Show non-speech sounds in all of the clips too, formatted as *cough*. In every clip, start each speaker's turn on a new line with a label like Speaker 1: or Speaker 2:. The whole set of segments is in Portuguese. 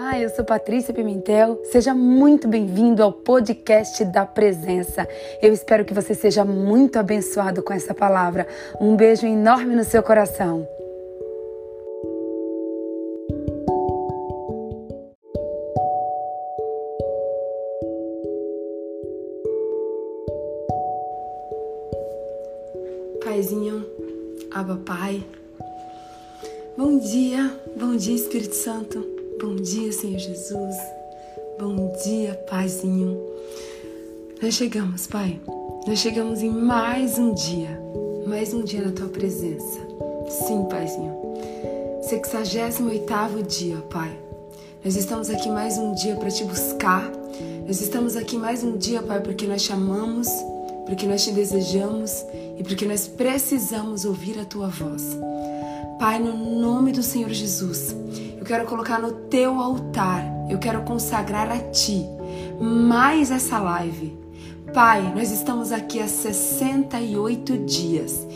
Speaker 1: Olá, eu sou Patrícia Pimentel. Seja muito bem-vindo ao podcast da Presença. Eu espero que você seja muito abençoado com essa palavra. Um beijo enorme no seu coração. Paizinho, Aba Pai. Bom dia, bom dia Espírito Santo. Dia, Senhor Jesus. Bom dia, Paizinho. Nós chegamos, Pai. Nós chegamos em mais um dia. Mais um dia na tua presença. Sim, Paizinho. 68 dia, Pai. Nós estamos aqui mais um dia para te buscar. Nós estamos aqui mais um dia, Pai, porque nós chamamos, porque nós te desejamos e porque nós precisamos ouvir a tua voz. Pai, no nome do Senhor Jesus, quero colocar no teu altar, eu quero consagrar a ti mais essa live. Pai, nós estamos aqui há 68 dias,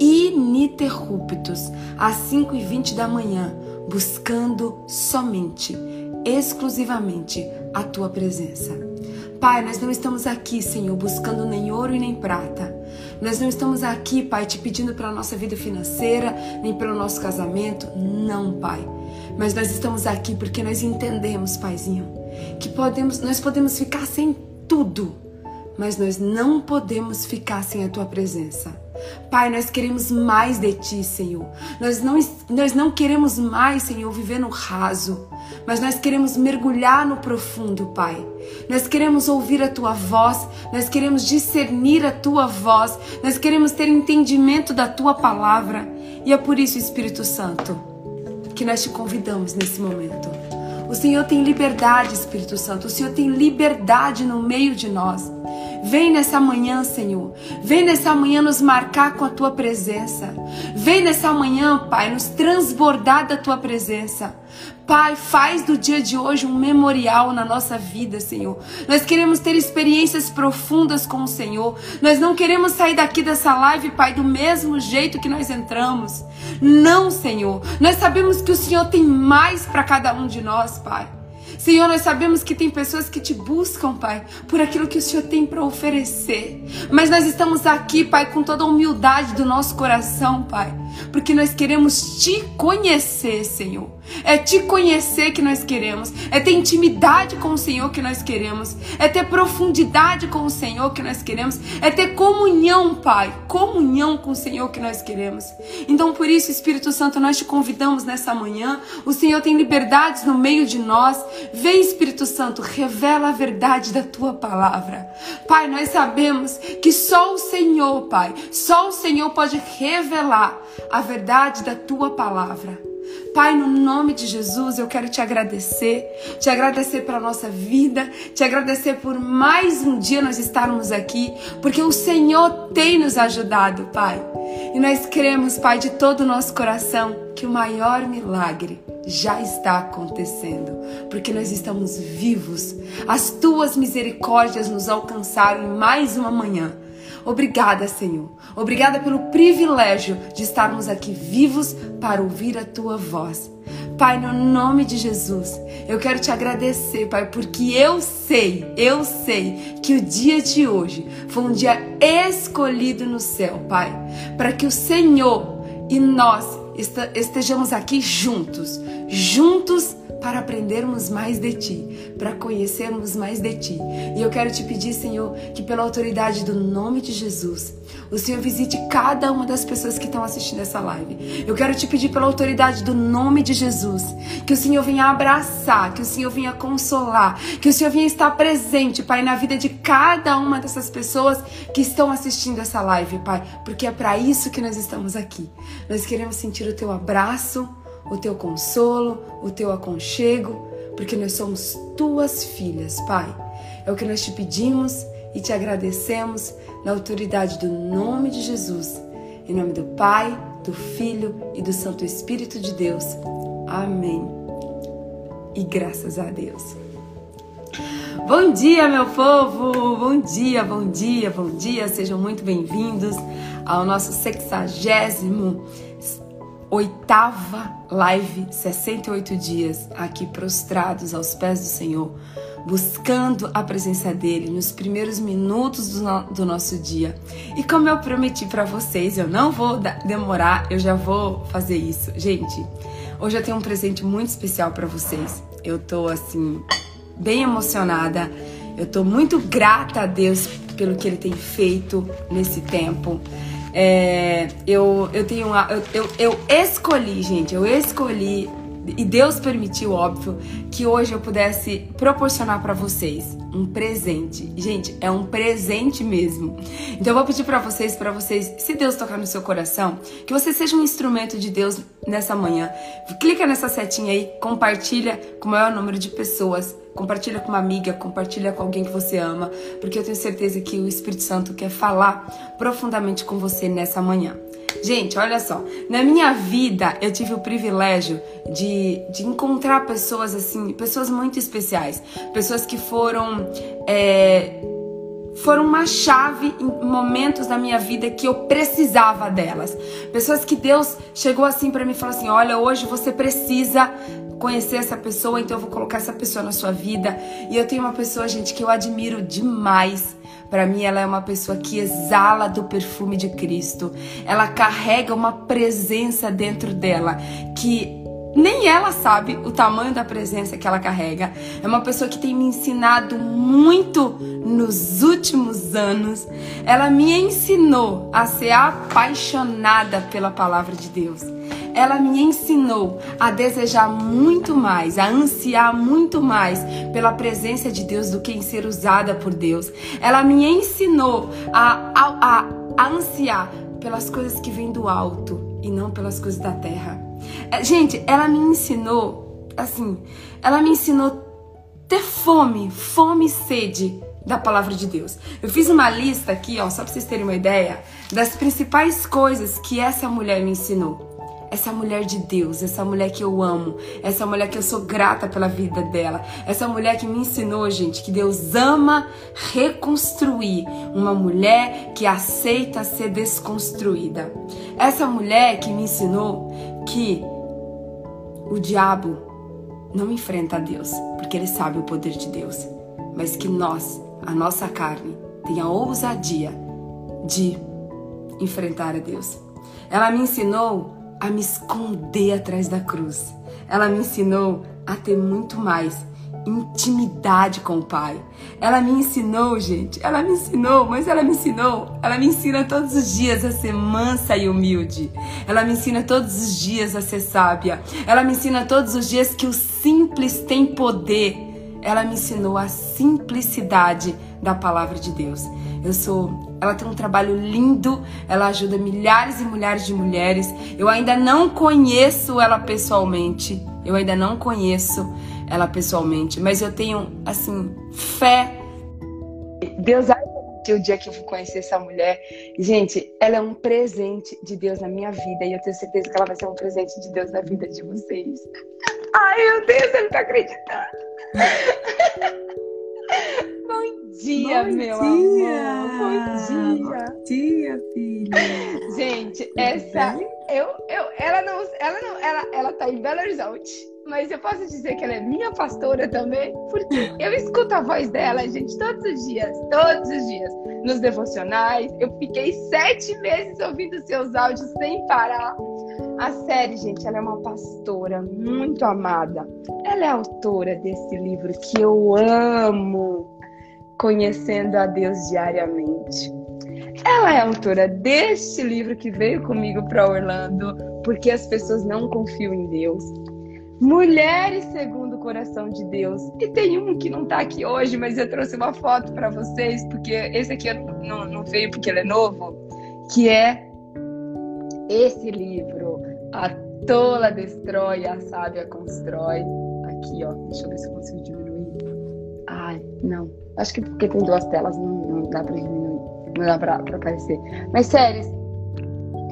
Speaker 1: ininterruptos, às 5 e 20 da manhã, buscando somente, exclusivamente a tua presença. Pai, nós não estamos aqui, Senhor, buscando nem ouro e nem prata. Nós não estamos aqui, Pai, te pedindo para a nossa vida financeira, nem pelo nosso casamento. Não, Pai mas nós estamos aqui porque nós entendemos, Paizinho, que podemos, nós podemos ficar sem tudo, mas nós não podemos ficar sem a tua presença. Pai, nós queremos mais de ti, Senhor. Nós não, nós não queremos mais, Senhor, viver no raso, mas nós queremos mergulhar no profundo, Pai. Nós queremos ouvir a tua voz, nós queremos discernir a tua voz, nós queremos ter entendimento da tua palavra. E é por isso, Espírito Santo, que nós te convidamos nesse momento. O Senhor tem liberdade, Espírito Santo. O Senhor tem liberdade no meio de nós. Vem nessa manhã, Senhor. Vem nessa manhã nos marcar com a tua presença. Vem nessa manhã, Pai, nos transbordar da tua presença. Pai, faz do dia de hoje um memorial na nossa vida, Senhor. Nós queremos ter experiências profundas com o Senhor. Nós não queremos sair daqui dessa live, Pai, do mesmo jeito que nós entramos. Não, Senhor. Nós sabemos que o Senhor tem mais para cada um de nós, Pai. Senhor, nós sabemos que tem pessoas que te buscam, Pai, por aquilo que o Senhor tem para oferecer. Mas nós estamos aqui, Pai, com toda a humildade do nosso coração, Pai, porque nós queremos te conhecer, Senhor. É te conhecer que nós queremos, é ter intimidade com o Senhor que nós queremos, é ter profundidade com o Senhor que nós queremos, é ter comunhão, Pai, comunhão com o Senhor que nós queremos. Então, por isso, Espírito Santo, nós te convidamos nessa manhã. O Senhor tem liberdades no meio de nós. Vem, Espírito Santo, revela a verdade da tua palavra. Pai, nós sabemos que só o Senhor, Pai, só o Senhor pode revelar a verdade da tua palavra. Pai, no nome de Jesus, eu quero te agradecer, te agradecer pela nossa vida, te agradecer por mais um dia nós estarmos aqui, porque o Senhor tem nos ajudado, Pai. E nós cremos, Pai, de todo o nosso coração, que o maior milagre já está acontecendo, porque nós estamos vivos. As tuas misericórdias nos alcançaram em mais uma manhã. Obrigada, Senhor. Obrigada pelo privilégio de estarmos aqui vivos para ouvir a tua voz. Pai, no nome de Jesus, eu quero te agradecer, Pai, porque eu sei, eu sei que o dia de hoje foi um dia escolhido no céu, Pai, para que o Senhor e nós estejamos aqui juntos, juntos para aprendermos mais de Ti, para conhecermos mais de Ti. E eu quero te pedir, Senhor, que pela autoridade do nome de Jesus, o Senhor visite cada uma das pessoas que estão assistindo essa live. Eu quero te pedir pela autoridade do nome de Jesus, que o Senhor venha abraçar, que o Senhor venha consolar, que o Senhor venha estar presente, Pai, na vida de cada uma dessas pessoas que estão assistindo essa live, Pai, porque é para isso que nós estamos aqui. Nós queremos sentir o teu abraço, o teu consolo, o teu aconchego, porque nós somos tuas filhas, Pai. É o que nós te pedimos e te agradecemos na autoridade do nome de Jesus. Em nome do Pai, do Filho e do Santo Espírito de Deus. Amém. E graças a Deus. Bom dia, meu povo! Bom dia, bom dia, bom dia! Sejam muito bem-vindos ao nosso sexagésimo oitava live, 68 dias aqui prostrados aos pés do Senhor, buscando a presença dele nos primeiros minutos do, no, do nosso dia. E como eu prometi para vocês, eu não vou demorar, eu já vou fazer isso. Gente, hoje eu tenho um presente muito especial para vocês. Eu tô assim bem emocionada. Eu tô muito grata a Deus pelo que ele tem feito nesse tempo. É, eu, eu tenho eu, eu, eu escolhi, gente, eu escolhi e Deus permitiu, óbvio, que hoje eu pudesse proporcionar para vocês um presente. Gente, é um presente mesmo. Então eu vou pedir para vocês, para vocês, se Deus tocar no seu coração, que você seja um instrumento de Deus nessa manhã. Clica nessa setinha aí, compartilha com o maior número de pessoas. Compartilha com uma amiga, compartilha com alguém que você ama, porque eu tenho certeza que o Espírito Santo quer falar profundamente com você nessa manhã. Gente, olha só. Na minha vida, eu tive o privilégio de, de encontrar pessoas assim, pessoas muito especiais. Pessoas que foram. É, foram uma chave em momentos da minha vida que eu precisava delas. Pessoas que Deus chegou assim para mim e falou assim: "Olha, hoje você precisa conhecer essa pessoa, então eu vou colocar essa pessoa na sua vida". E eu tenho uma pessoa, gente, que eu admiro demais para mim, ela é uma pessoa que exala do perfume de Cristo. Ela carrega uma presença dentro dela que nem ela sabe o tamanho da presença que ela carrega. É uma pessoa que tem me ensinado muito nos últimos anos. Ela me ensinou a ser apaixonada pela palavra de Deus ela me ensinou a desejar muito mais, a ansiar muito mais pela presença de Deus do que em ser usada por Deus. Ela me ensinou a, a, a, a ansiar pelas coisas que vêm do alto e não pelas coisas da terra. É, gente, ela me ensinou, assim, ela me ensinou ter fome, fome e sede da palavra de Deus. Eu fiz uma lista aqui, ó, só para vocês terem uma ideia, das principais coisas que essa mulher me ensinou essa mulher de Deus, essa mulher que eu amo, essa mulher que eu sou grata pela vida dela, essa mulher que me ensinou, gente, que Deus ama reconstruir, uma mulher que aceita ser desconstruída. Essa mulher que me ensinou que o diabo não enfrenta Deus, porque ele sabe o poder de Deus, mas que nós, a nossa carne, tenha a ousadia de enfrentar a Deus. Ela me ensinou a me esconder atrás da cruz. Ela me ensinou a ter muito mais intimidade com o Pai. Ela me ensinou, gente, ela me ensinou, mas ela me ensinou, ela me ensina todos os dias a ser mansa e humilde. Ela me ensina todos os dias a ser sábia. Ela me ensina todos os dias que o simples tem poder. Ela me ensinou a simplicidade da palavra de Deus. Eu sou. Ela tem um trabalho lindo, ela ajuda milhares e milhares de mulheres. Eu ainda não conheço ela pessoalmente. Eu ainda não conheço ela pessoalmente, mas eu tenho assim fé. Deus vai o dia que eu vou conhecer essa mulher. Gente, ela é um presente de Deus na minha vida e eu tenho certeza que ela vai ser um presente de Deus na vida de vocês. Ai, meu Deus, ele tá acreditando. Dia, Bom meu dia. amor. Bom dia.
Speaker 2: Bom dia, filha.
Speaker 1: Gente, Tudo essa bem? eu, eu ela não, ela não, ela, ela tá em Belo Horizonte, mas eu posso dizer que ela é minha pastora também, porque eu escuto a voz dela, gente, todos os dias, todos os dias, nos devocionais. Eu fiquei sete meses ouvindo seus áudios sem parar. A série, gente, ela é uma pastora muito amada. Ela é autora desse livro que eu amo Conhecendo a Deus Diariamente. Ela é autora deste livro que veio comigo para Orlando, porque as pessoas não confiam em Deus. Mulheres segundo o coração de Deus. E tem um que não está aqui hoje, mas eu trouxe uma foto para vocês, porque esse aqui não, não veio porque ele é novo, que é esse livro, A Tola Destrói, a Sábia Constrói. Aqui, ó, deixa eu ver se eu consigo. Ai, não, Acho que porque tem duas telas não, não dá pra diminuir, não dá pra, pra aparecer. Mas sério,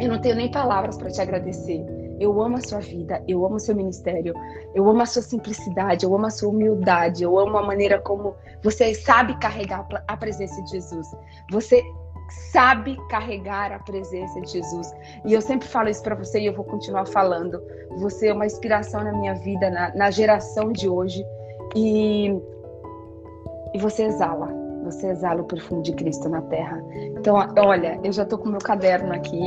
Speaker 1: eu não tenho nem palavras para te agradecer. Eu amo a sua vida, eu amo o seu ministério, eu amo a sua simplicidade, eu amo a sua humildade, eu amo a maneira como você sabe carregar a presença de Jesus. Você sabe carregar a presença de Jesus. E eu sempre falo isso para você e eu vou continuar falando. Você é uma inspiração na minha vida, na, na geração de hoje. E, e você exala. Você exala o perfume de Cristo na terra. Então, olha, eu já tô com meu caderno aqui,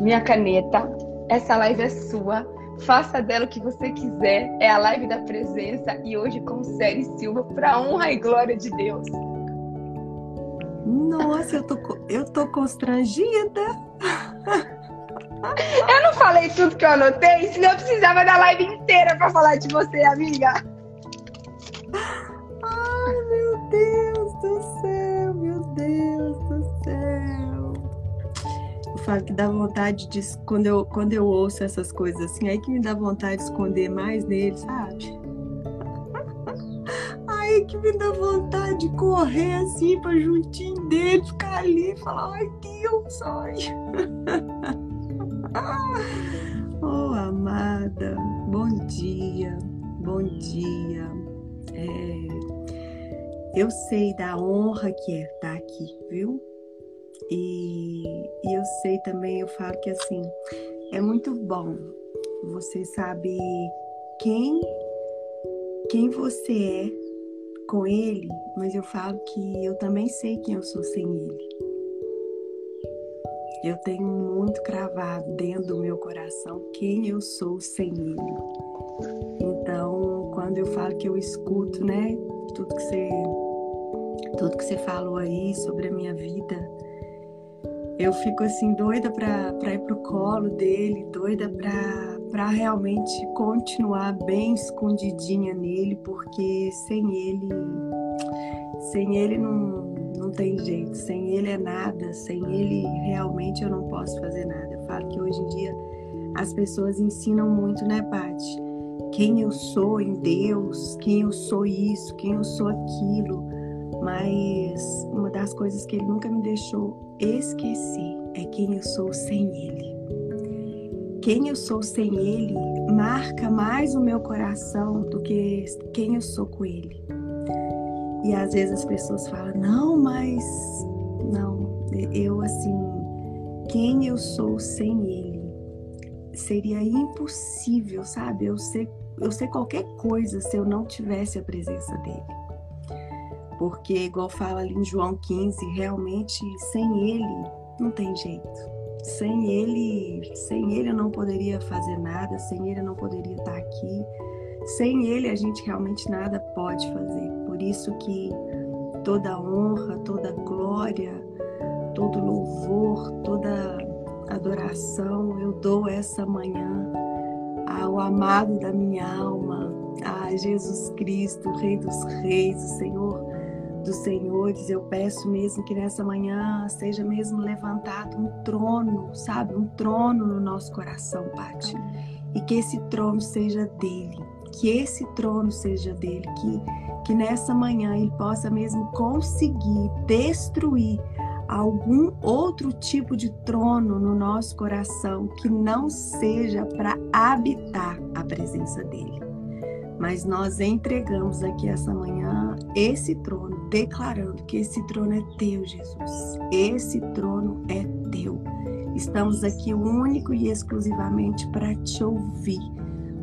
Speaker 1: minha caneta. Essa live é sua. Faça dela o que você quiser. É a live da presença e hoje com Série Silva para honra e glória de Deus.
Speaker 2: Nossa, eu tô, eu tô constrangida. *laughs*
Speaker 1: Eu não falei tudo que eu anotei, senão eu precisava da live inteira para falar de você, amiga.
Speaker 2: Ai, meu Deus do céu, meu Deus do céu. Eu falo que dá vontade de. Quando eu, quando eu ouço essas coisas assim, aí que me dá vontade de esconder mais nele, sabe? *laughs* Aí que me dá vontade de correr assim para juntinho dele, ficar ali e falar, ai Deus, ai. *laughs* oh, amada, bom dia, bom dia. É, eu sei da honra que é estar aqui, viu? E, e eu sei também, eu falo que assim, é muito bom você saber quem quem você é com Ele, mas eu falo que eu também sei quem eu sou sem Ele. Eu tenho muito cravado dentro do meu coração quem eu sou sem Ele. Quando eu falo que eu escuto, né, tudo que você, tudo que você falou aí sobre a minha vida, eu fico assim doida para ir pro colo dele, doida para realmente continuar bem escondidinha nele, porque sem ele, sem ele não, não tem jeito, sem ele é nada, sem ele realmente eu não posso fazer nada. Eu falo que hoje em dia as pessoas ensinam muito, né, Paty? Quem eu sou em Deus, quem eu sou isso, quem eu sou aquilo. Mas uma das coisas que ele nunca me deixou esquecer é quem eu sou sem ele quem eu sou sem Ele marca mais o meu coração do que quem eu sou com Ele. E às vezes as pessoas falam, não, mas não, eu assim, quem eu sou sem Ele seria impossível, sabe? Eu ser, eu ser qualquer coisa se eu não tivesse a presença dele. Porque, igual fala ali em João 15, realmente sem Ele não tem jeito sem ele, sem ele eu não poderia fazer nada, sem ele eu não poderia estar aqui. Sem ele a gente realmente nada pode fazer. Por isso que toda honra, toda glória, todo louvor, toda adoração eu dou essa manhã ao amado da minha alma, a Jesus Cristo, Rei dos Reis, o Senhor dos senhores, eu peço mesmo que nessa manhã seja mesmo levantado um trono, sabe? Um trono no nosso coração, Pati. E que esse trono seja dele, que esse trono seja dele, que, que nessa manhã ele possa mesmo conseguir destruir algum outro tipo de trono no nosso coração que não seja para habitar a presença dele. Mas nós entregamos aqui essa manhã esse trono, declarando que esse trono é teu, Jesus. Esse trono é teu. Estamos aqui único e exclusivamente para te ouvir,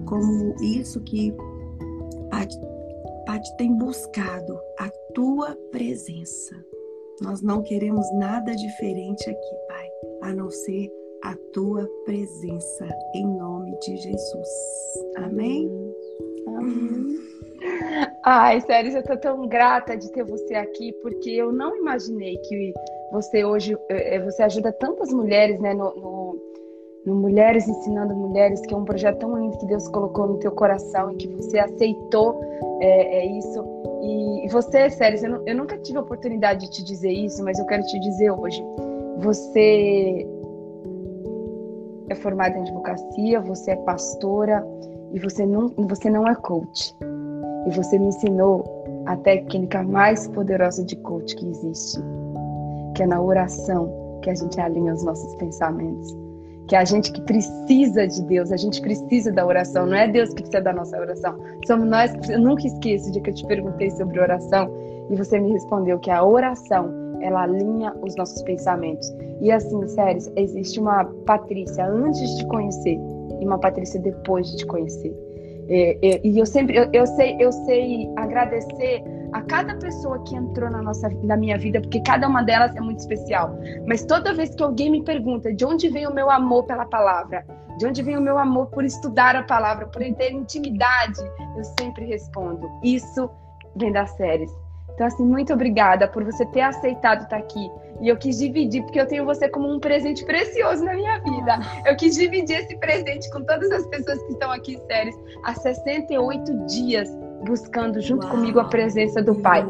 Speaker 2: como isso que Pati tem buscado, a tua presença. Nós não queremos nada diferente aqui, Pai, a não ser a tua presença, em nome de Jesus. Amém?
Speaker 1: Ai, sério, eu tô tão grata de ter você aqui, porque eu não imaginei que você hoje, eh, eh, você ajuda tantas mulheres, né, no, no, no, Mulheres Ensinando Mulheres, que é um projeto tão lindo que Deus colocou no teu coração e que você aceitou é, é isso. E, você, sério, eu, eu nunca tive a oportunidade de te dizer isso, mas eu quero te dizer hoje. Você é formada em advocacia, você é pastora, e você não, você não é coach. E você me ensinou a técnica mais poderosa de coach que existe, que é na oração que a gente alinha os nossos pensamentos. Que é a gente que precisa de Deus, a gente precisa da oração, não é Deus que precisa da nossa oração. Somos nós, eu nunca esqueço de que eu te perguntei sobre oração e você me respondeu que a oração ela alinha os nossos pensamentos. E assim, sério, existe uma Patrícia antes de conhecer e uma Patrícia depois de te conhecer. É, é, e eu sempre, eu, eu, sei, eu sei agradecer a cada pessoa que entrou na nossa, na minha vida, porque cada uma delas é muito especial. Mas toda vez que alguém me pergunta de onde vem o meu amor pela palavra, de onde vem o meu amor por estudar a palavra, por ter intimidade, eu sempre respondo: isso vem das séries. Então, assim, muito obrigada por você ter aceitado estar aqui. E eu quis dividir, porque eu tenho você como um presente precioso na minha vida. Eu quis dividir esse presente com todas as pessoas que estão aqui, séries, há 68 dias, buscando junto Uau. comigo a presença do Pai.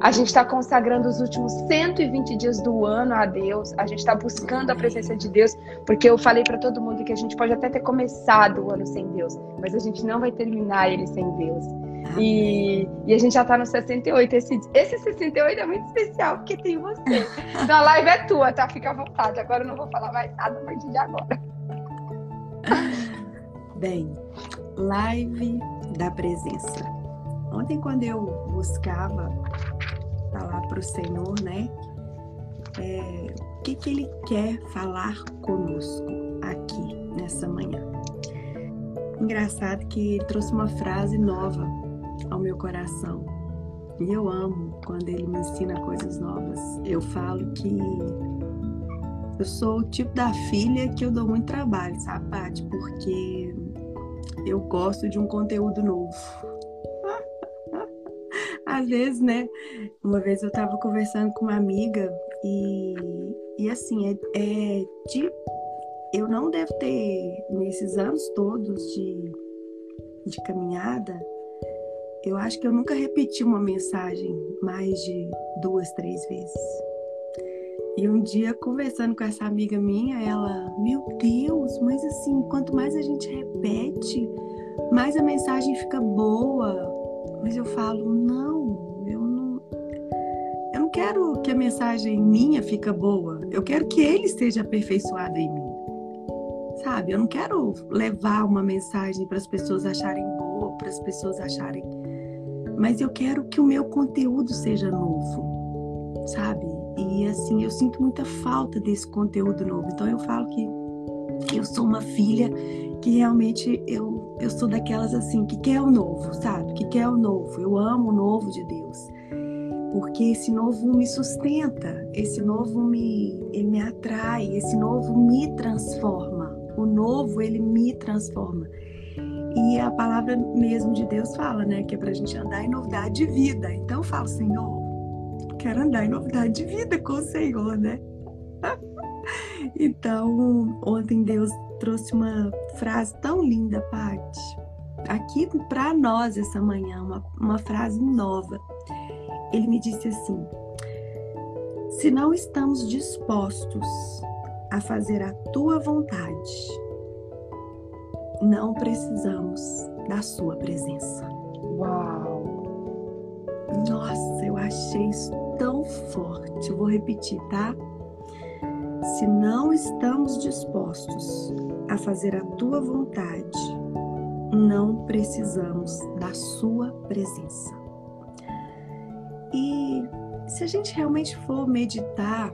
Speaker 1: A gente está consagrando os últimos 120 dias do ano a Deus. A gente está buscando a presença de Deus, porque eu falei para todo mundo que a gente pode até ter começado o ano sem Deus, mas a gente não vai terminar ele sem Deus. E, e, a gente já tá no 68. Esse, esse 68 é muito especial porque tem você. Então a live é tua, tá? Fica à vontade. Agora eu não vou falar mais nada a partir de agora.
Speaker 2: Bem, live da presença. Ontem, quando eu buscava falar para o Senhor, né? É, o que, que Ele quer falar conosco aqui nessa manhã? Engraçado que trouxe uma frase nova ao meu coração. E eu amo quando ele me ensina coisas novas. Eu falo que eu sou o tipo da filha que eu dou muito trabalho, sabe, Paty? Porque eu gosto de um conteúdo novo. Às vezes, né? Uma vez eu tava conversando com uma amiga e, e assim, é, é de, eu não devo ter, nesses anos todos de, de caminhada, eu acho que eu nunca repeti uma mensagem mais de duas, três vezes. E um dia, conversando com essa amiga minha, ela, meu Deus, mas assim, quanto mais a gente repete, mais a mensagem fica boa. Mas eu falo, não, quero que a mensagem minha fica boa. Eu quero que ele esteja aperfeiçoado em mim. Sabe? Eu não quero levar uma mensagem para as pessoas acharem boa, para as pessoas acharem mas eu quero que o meu conteúdo seja novo, sabe? E assim, eu sinto muita falta desse conteúdo novo. Então eu falo que eu sou uma filha que realmente eu, eu sou daquelas assim que quer o novo, sabe? Que quer o novo. Eu amo o novo de Deus. Porque esse novo me sustenta, esse novo me, ele me atrai, esse novo me transforma. O novo, ele me transforma. E a palavra mesmo de Deus fala, né? Que é para a gente andar em novidade de vida. Então eu falo, Senhor, quero andar em novidade de vida com o Senhor, né? *laughs* então, ontem Deus trouxe uma frase tão linda, Paty. Aqui para nós essa manhã, uma, uma frase nova. Ele me disse assim: Se não estamos dispostos a fazer a tua vontade, não precisamos da sua presença.
Speaker 1: Uau!
Speaker 2: Nossa, eu achei isso tão forte. Eu vou repetir, tá? Se não estamos dispostos a fazer a tua vontade, não precisamos da sua presença. Se a gente realmente for meditar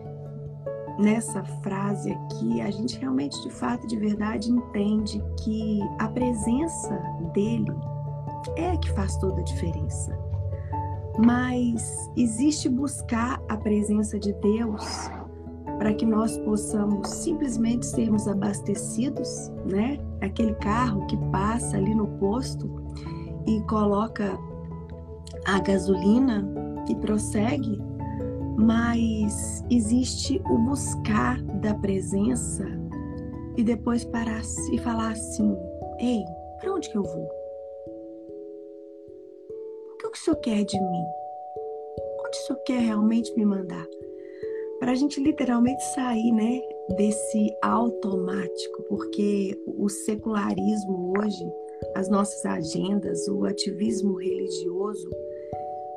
Speaker 2: nessa frase aqui, a gente realmente, de fato, de verdade, entende que a presença dele é que faz toda a diferença. Mas existe buscar a presença de Deus para que nós possamos simplesmente sermos abastecidos, né? Aquele carro que passa ali no posto e coloca a gasolina e prossegue mas existe o buscar da presença e depois parar e falar assim: Ei, para onde que eu vou? O que o Senhor quer de mim? Onde o Senhor quer realmente me mandar? Para a gente literalmente sair, né, desse automático, porque o secularismo hoje, as nossas agendas, o ativismo religioso,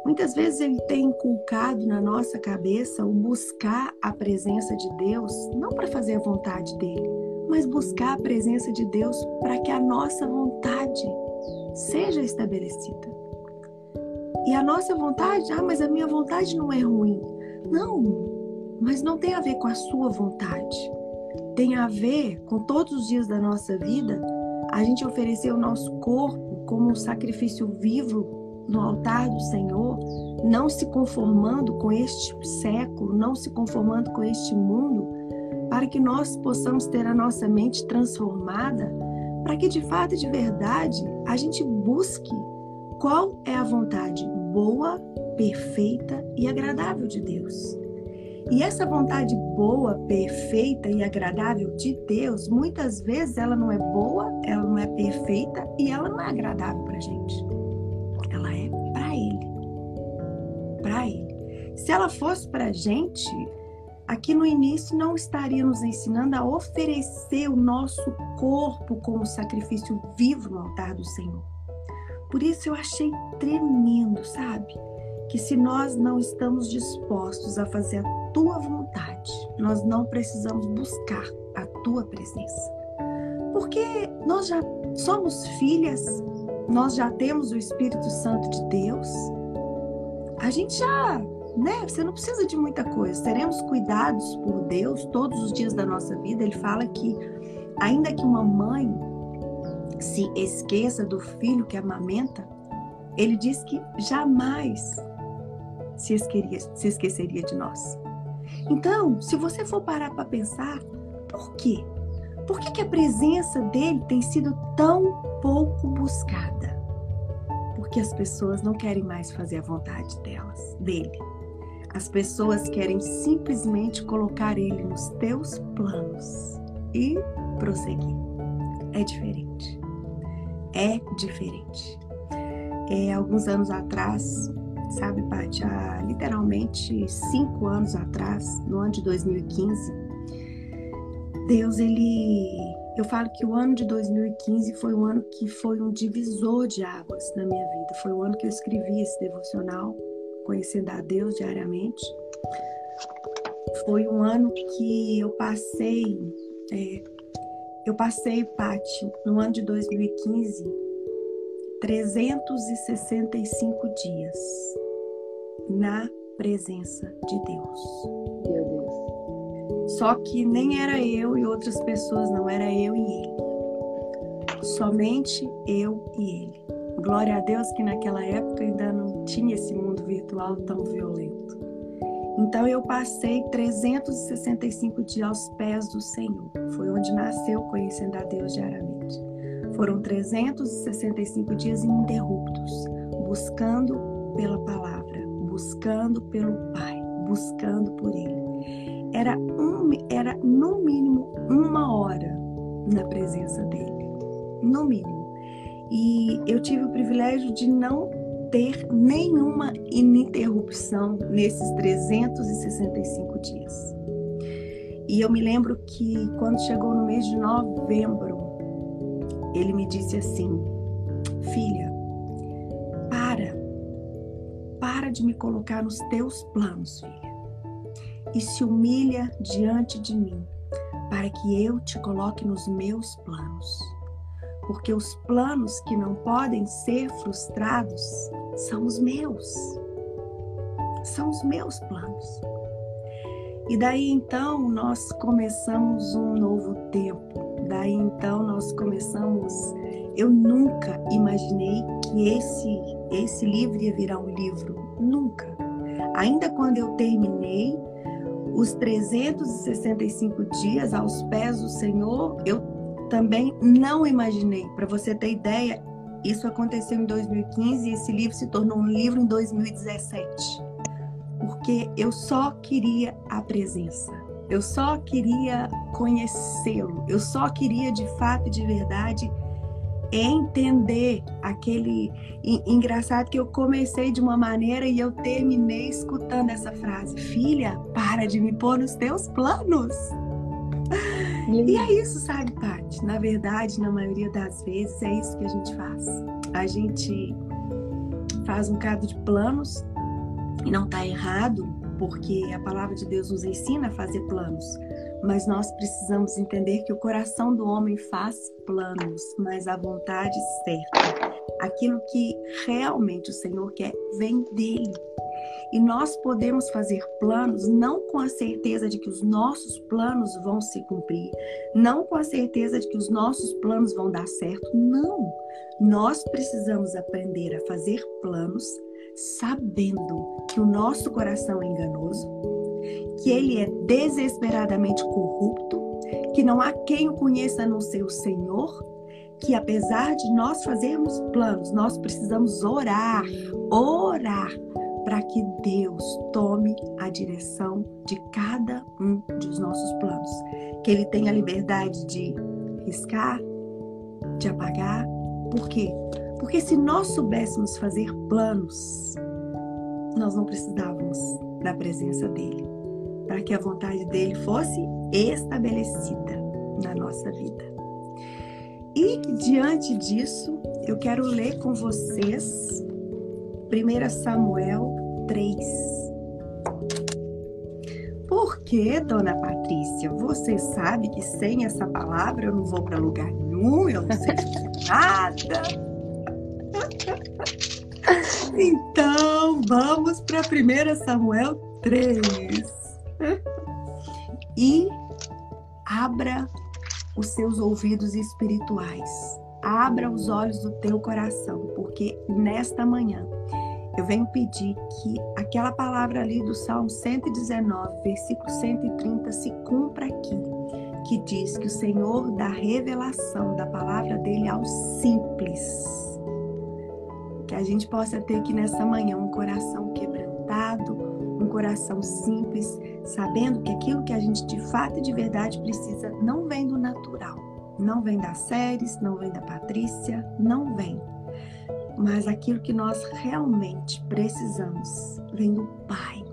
Speaker 2: Muitas vezes ele tem inculcado na nossa cabeça o buscar a presença de Deus, não para fazer a vontade dele, mas buscar a presença de Deus para que a nossa vontade seja estabelecida. E a nossa vontade, ah, mas a minha vontade não é ruim. Não, mas não tem a ver com a sua vontade. Tem a ver com todos os dias da nossa vida a gente oferecer o nosso corpo como um sacrifício vivo no altar do Senhor, não se conformando com este século, não se conformando com este mundo, para que nós possamos ter a nossa mente transformada, para que de fato e de verdade a gente busque qual é a vontade boa, perfeita e agradável de Deus. E essa vontade boa, perfeita e agradável de Deus, muitas vezes ela não é boa, ela não é perfeita e ela não é agradável para gente. Se ela fosse para gente, aqui no início não estaria nos ensinando a oferecer o nosso corpo como sacrifício vivo no altar do Senhor. Por isso eu achei tremendo, sabe? Que se nós não estamos dispostos a fazer a tua vontade, nós não precisamos buscar a tua presença. Porque nós já somos filhas, nós já temos o Espírito Santo de Deus. A gente já, né? Você não precisa de muita coisa. Seremos cuidados por Deus todos os dias da nossa vida. Ele fala que, ainda que uma mãe se esqueça do filho que amamenta, ele diz que jamais se, se esqueceria de nós. Então, se você for parar para pensar, por quê? Por que, que a presença dele tem sido tão pouco buscada? Porque as pessoas não querem mais fazer a vontade delas, dele. As pessoas querem simplesmente colocar ele nos teus planos e prosseguir. É diferente. É diferente. É, alguns anos atrás, sabe, Paty, há literalmente cinco anos atrás, no ano de 2015, Deus, ele. Eu falo que o ano de 2015 foi um ano que foi um divisor de águas na minha vida. Foi o ano que eu escrevi esse devocional, conhecendo a Deus diariamente. Foi um ano que eu passei. É, eu passei, Paty, no ano de 2015, 365 dias na presença de Deus.
Speaker 3: Meu Deus.
Speaker 2: Só que nem era eu e outras pessoas, não era eu e ele. Somente eu e ele. Glória a Deus que naquela época ainda não tinha esse mundo virtual tão violento. Então eu passei 365 dias aos pés do Senhor. Foi onde nasceu conhecendo a Deus diariamente. Foram 365 dias ininterruptos, buscando pela palavra, buscando pelo Pai, buscando por Ele. Era, um, era no mínimo uma hora na presença dele, no mínimo. E eu tive o privilégio de não ter nenhuma ininterrupção nesses 365 dias. E eu me lembro que quando chegou no mês de novembro, ele me disse assim: Filha, para, para de me colocar nos teus planos, filha, e se humilha diante de mim, para que eu te coloque nos meus planos. Porque os planos que não podem ser frustrados são os meus. São os meus planos. E daí então nós começamos um novo tempo. Daí então nós começamos. Eu nunca imaginei que esse esse livro ia virar um livro, nunca. Ainda quando eu terminei os 365 dias aos pés do Senhor, eu também não imaginei. Para você ter ideia, isso aconteceu em 2015 e esse livro se tornou um livro em 2017 porque eu só queria a presença. Eu só queria conhecê-lo. Eu só queria de fato e de verdade entender aquele engraçado que eu comecei de uma maneira e eu terminei escutando essa frase: "Filha, para de me pôr nos teus planos". E é isso, sabe, Paty? Na verdade, na maioria das vezes é isso que a gente faz. A gente faz um bocado de planos e não está errado, porque a palavra de Deus nos ensina a fazer planos. Mas nós precisamos entender que o coração do homem faz planos, mas a vontade certa, aquilo que realmente o Senhor quer, vem dele. E nós podemos fazer planos não com a certeza de que os nossos planos vão se cumprir, não com a certeza de que os nossos planos vão dar certo. Não. Nós precisamos aprender a fazer planos sabendo que o nosso coração é enganoso, que ele é desesperadamente corrupto, que não há quem o conheça a não ser o Senhor, que apesar de nós fazermos planos, nós precisamos orar, orar para que Deus tome a direção de cada um dos nossos planos. Que Ele tenha a liberdade de riscar, de apagar. Por quê? Porque se nós soubéssemos fazer planos, nós não precisávamos da presença dEle, para que a vontade dEle fosse estabelecida na nossa vida. E diante disso, eu quero ler com vocês 1 Samuel 3. Porque, dona Patrícia, você sabe que sem essa palavra eu não vou para lugar nenhum, eu não sei nada. *laughs* então, vamos para 1 Samuel 3. E abra os seus ouvidos espirituais. Abra os olhos do teu coração, porque nesta manhã eu venho pedir que aquela palavra ali do Salmo 119, versículo 130, se cumpra aqui, que diz que o Senhor dá revelação da palavra dele aos simples. Que a gente possa ter aqui nessa manhã um coração quebrantado, um coração simples, sabendo que aquilo que a gente de fato e de verdade precisa não vem do natural, não vem das séries, não vem da Patrícia, não vem mas aquilo que nós realmente precisamos vem do Pai,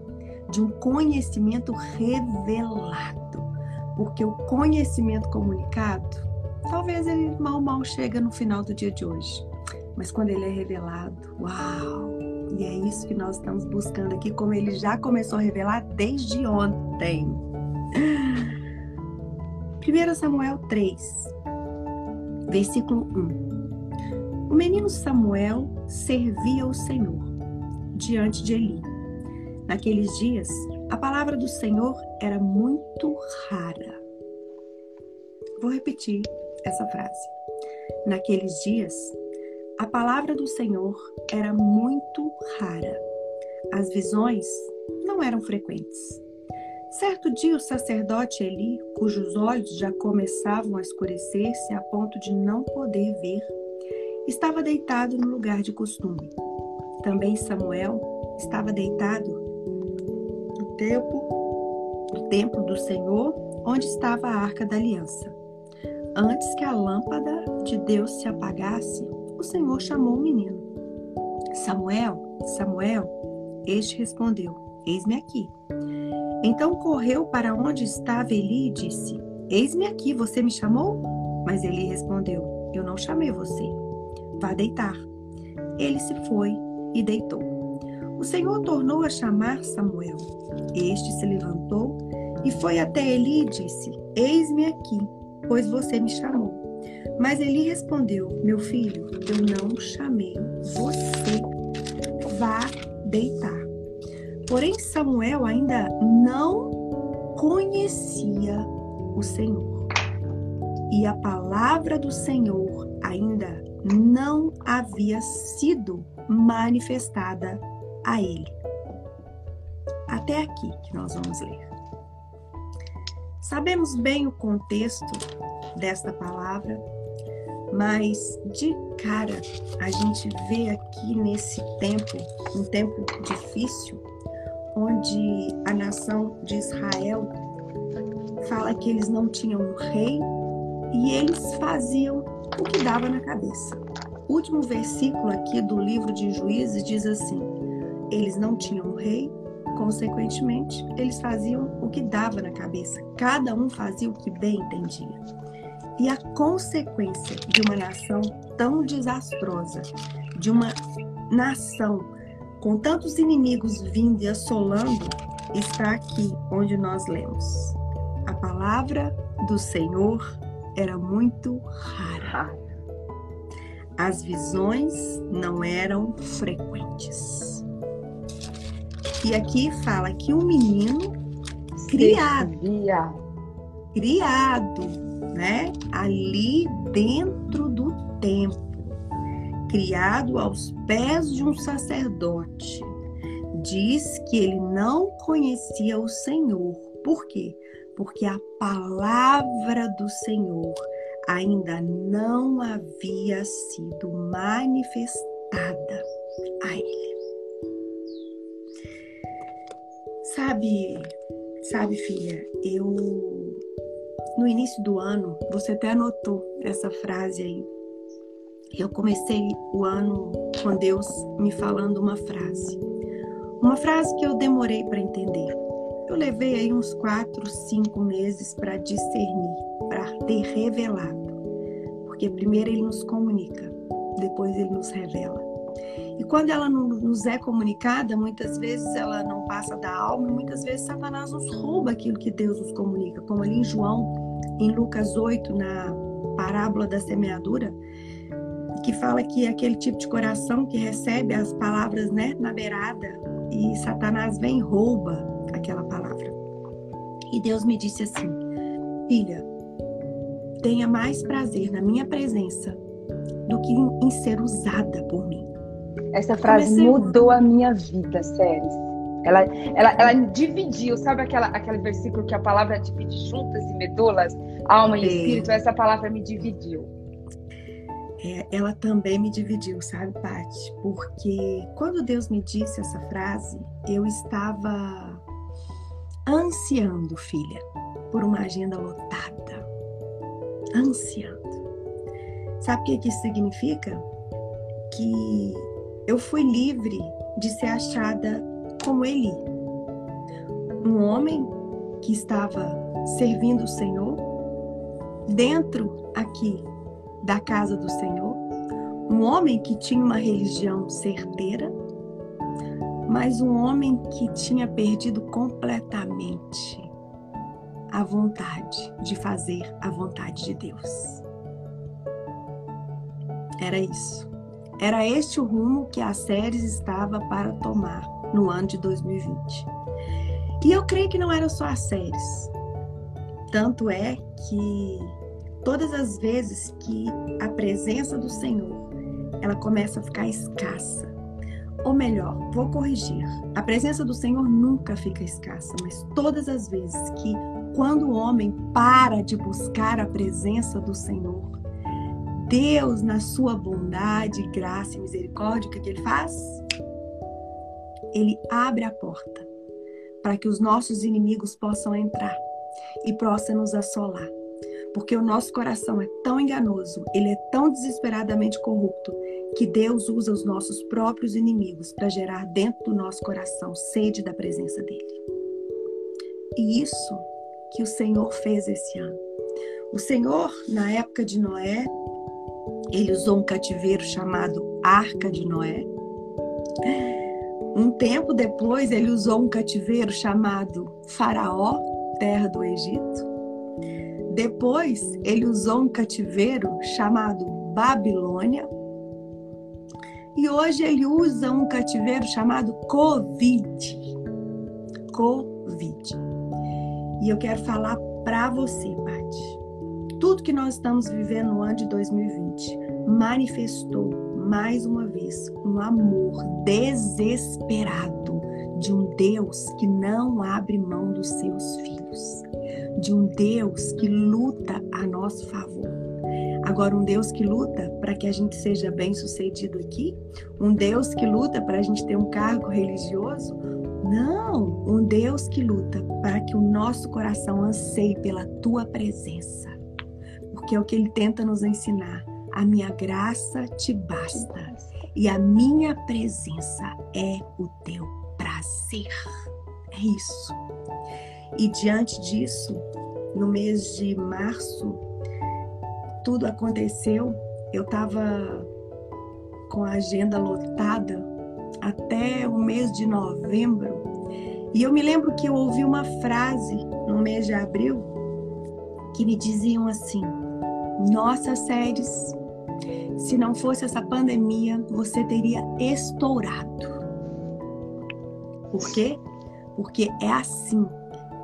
Speaker 2: de um conhecimento revelado. Porque o conhecimento comunicado, talvez ele mal mal chega no final do dia de hoje, mas quando ele é revelado, uau! E é isso que nós estamos buscando aqui, como ele já começou a revelar desde ontem. 1 Samuel 3, versículo 1. O menino Samuel servia o Senhor diante de Eli. Naqueles dias, a palavra do Senhor era muito rara. Vou repetir essa frase. Naqueles dias, a palavra do Senhor era muito rara. As visões não eram frequentes. Certo dia, o sacerdote Eli, cujos olhos já começavam a escurecer-se a ponto de não poder ver, estava deitado no lugar de costume. Também Samuel estava deitado no templo, no templo do Senhor, onde estava a arca da aliança. Antes que a lâmpada de Deus se apagasse, o Senhor chamou o menino. Samuel, Samuel, este respondeu: Eis-me aqui. Então correu para onde estava Eli e disse: Eis-me aqui, você me chamou? Mas Eli respondeu: Eu não chamei você Vá deitar. Ele se foi e deitou. O Senhor tornou a chamar Samuel. Este se levantou e foi até Eli e disse: Eis-me aqui, pois você me chamou. Mas Eli respondeu: Meu filho, eu não chamei você. Vá deitar. Porém, Samuel ainda não conhecia o Senhor. E a palavra do Senhor ainda não havia sido manifestada a ele. Até aqui que nós vamos ler. Sabemos bem o contexto desta palavra, mas de cara a gente vê aqui nesse tempo, um tempo difícil, onde a nação de Israel fala que eles não tinham um rei e eles faziam o que dava na cabeça. Último versículo aqui do livro de Juízes diz assim: eles não tinham rei, consequentemente, eles faziam o que dava na cabeça. Cada um fazia o que bem entendia. E a consequência de uma nação tão desastrosa, de uma nação com tantos inimigos vindo e assolando, está aqui onde nós lemos. A palavra do Senhor era muito rara. As visões não eram frequentes. E aqui fala que um menino criado, criado, né? Ali dentro do templo, criado aos pés de um sacerdote. Diz que ele não conhecia o Senhor. Por quê? Porque a palavra do Senhor ainda não havia sido manifestada a ele. Sabe, sabe, filha, eu no início do ano, você até anotou essa frase aí. Eu comecei o ano com Deus me falando uma frase. Uma frase que eu demorei para entender. Eu levei aí uns quatro, cinco meses para discernir, para ter revelado. Porque primeiro ele nos comunica, depois ele nos revela. E quando ela não nos é comunicada, muitas vezes ela não passa da alma, e muitas vezes Satanás nos rouba aquilo que Deus nos comunica, como ali em João, em Lucas 8, na parábola da semeadura, que fala que é aquele tipo de coração que recebe as palavras né, na beirada e Satanás vem e rouba aquela palavra. E Deus me disse assim: Filha, tenha mais prazer na minha presença do que em, ser usada por mim.
Speaker 3: Essa frase mudou a minha vida, sério. Ela, ela, ela dividiu, sabe aquela, aquele versículo que a palavra divide juntas e medulas, alma e espírito? Essa palavra me dividiu.
Speaker 2: É, ela também me dividiu, sabe, Paty? Porque quando Deus me disse essa frase, eu estava ansiando, filha, por uma agenda lotada. Ansiando. Sabe o que, isso significa? Que eu fui livre de ser achada como Eli, um homem que estava servindo o Senhor dentro aqui da casa do Senhor, um homem que tinha uma religião certeira, mas um homem que tinha perdido completamente a vontade de fazer a vontade de Deus. Era isso. Era este o rumo que a Séries estava para tomar no ano de 2020. E eu creio que não eram só as séries. Tanto é que todas as vezes que a presença do Senhor ela começa a ficar escassa, ou melhor, vou corrigir, a presença do Senhor nunca fica escassa, mas todas as vezes que quando o homem para de buscar a presença do Senhor, Deus, na sua bondade, graça e misericórdia, o que, ele faz? Ele abre a porta para que os nossos inimigos possam entrar e possam nos assolar. Porque o nosso coração é tão enganoso, ele é tão desesperadamente corrupto, que Deus usa os nossos próprios inimigos para gerar dentro do nosso coração sede da presença dele. E isso que o Senhor fez esse ano. O Senhor, na época de Noé, ele usou um cativeiro chamado Arca de Noé. Um tempo depois, ele usou um cativeiro chamado Faraó, terra do Egito. Depois, ele usou um cativeiro chamado Babilônia. E hoje ele usa um cativeiro chamado Covid. Covid. E eu quero falar para você, Paty tudo que nós estamos vivendo no ano de 2020 manifestou mais uma vez um amor desesperado de um Deus que não abre mão dos seus filhos, de um Deus que luta a nosso favor. Agora, um Deus que luta para que a gente seja bem sucedido aqui, um Deus que luta para a gente ter um cargo religioso, não, um Deus que luta para que o nosso coração anseie pela tua presença que é o que ele tenta nos ensinar. A minha graça te basta e a minha presença é o teu prazer. É isso. E diante disso, no mês de março, tudo aconteceu. Eu estava com a agenda lotada até o mês de novembro. E eu me lembro que eu ouvi uma frase no mês de abril que me diziam assim: nossas séries. Se não fosse essa pandemia, você teria estourado. Por quê? Porque é assim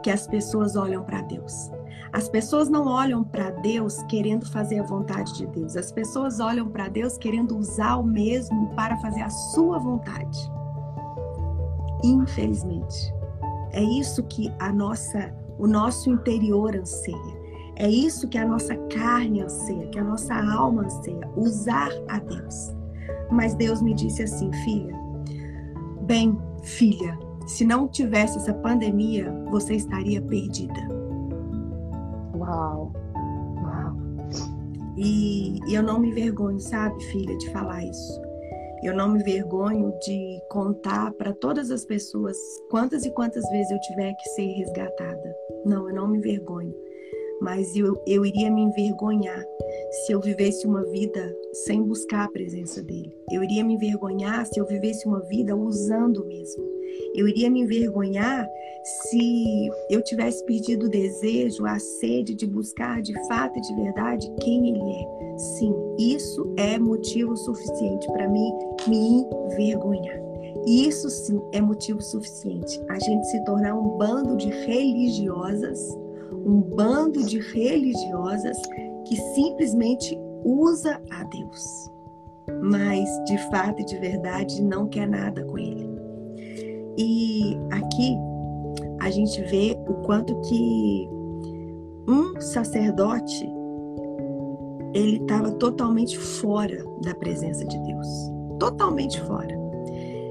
Speaker 2: que as pessoas olham para Deus. As pessoas não olham para Deus querendo fazer a vontade de Deus. As pessoas olham para Deus querendo usar o mesmo para fazer a sua vontade. Infelizmente, é isso que a nossa, o nosso interior anseia. É isso que a nossa carne anseia, que a nossa alma anseia, usar a Deus. Mas Deus me disse assim, filha, bem, filha, se não tivesse essa pandemia, você estaria perdida.
Speaker 3: Uau! Uau!
Speaker 2: E, e eu não me vergonho, sabe, filha, de falar isso. Eu não me vergonho de contar para todas as pessoas quantas e quantas vezes eu tiver que ser resgatada. Não, eu não me vergonho mas eu, eu iria me envergonhar se eu vivesse uma vida sem buscar a presença dele. Eu iria me envergonhar se eu vivesse uma vida usando mesmo. Eu iria me envergonhar se eu tivesse perdido o desejo, a sede de buscar de fato e de verdade quem ele é. Sim, isso é motivo suficiente para mim me envergonhar. Isso sim é motivo suficiente. A gente se tornar um bando de religiosas um bando de religiosas que simplesmente usa a Deus, mas de fato e de verdade não quer nada com ele. E aqui a gente vê o quanto que um sacerdote ele estava totalmente fora da presença de Deus, totalmente fora.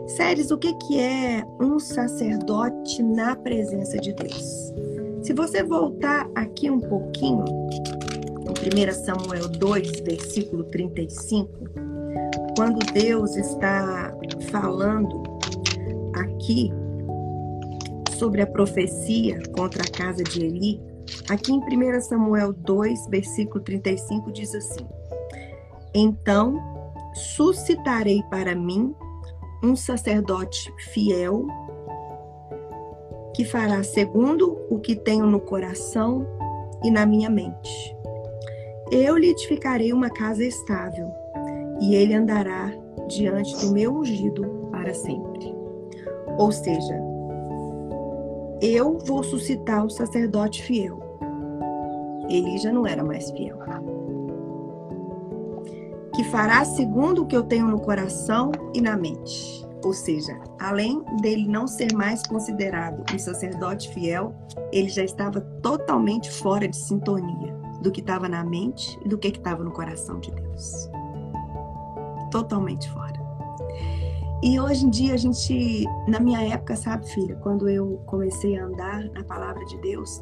Speaker 2: Séries, o que, que é um sacerdote na presença de Deus? Se você voltar aqui um pouquinho, em 1 Samuel 2, versículo 35, quando Deus está falando aqui sobre a profecia contra a casa de Eli, aqui em 1 Samuel 2, versículo 35, diz assim: Então suscitarei para mim um sacerdote fiel que fará segundo o que tenho no coração e na minha mente. Eu lhe edificarei uma casa estável, e ele andará diante do meu ungido para sempre. Ou seja, eu vou suscitar um sacerdote fiel. Ele já não era mais fiel. Que fará segundo o que eu tenho no coração e na mente. Ou seja, além dele não ser mais considerado um sacerdote fiel, ele já estava totalmente fora de sintonia do que estava na mente e do que estava no coração de Deus. Totalmente fora. E hoje em dia a gente, na minha época, sabe, filha, quando eu comecei a andar na palavra de Deus,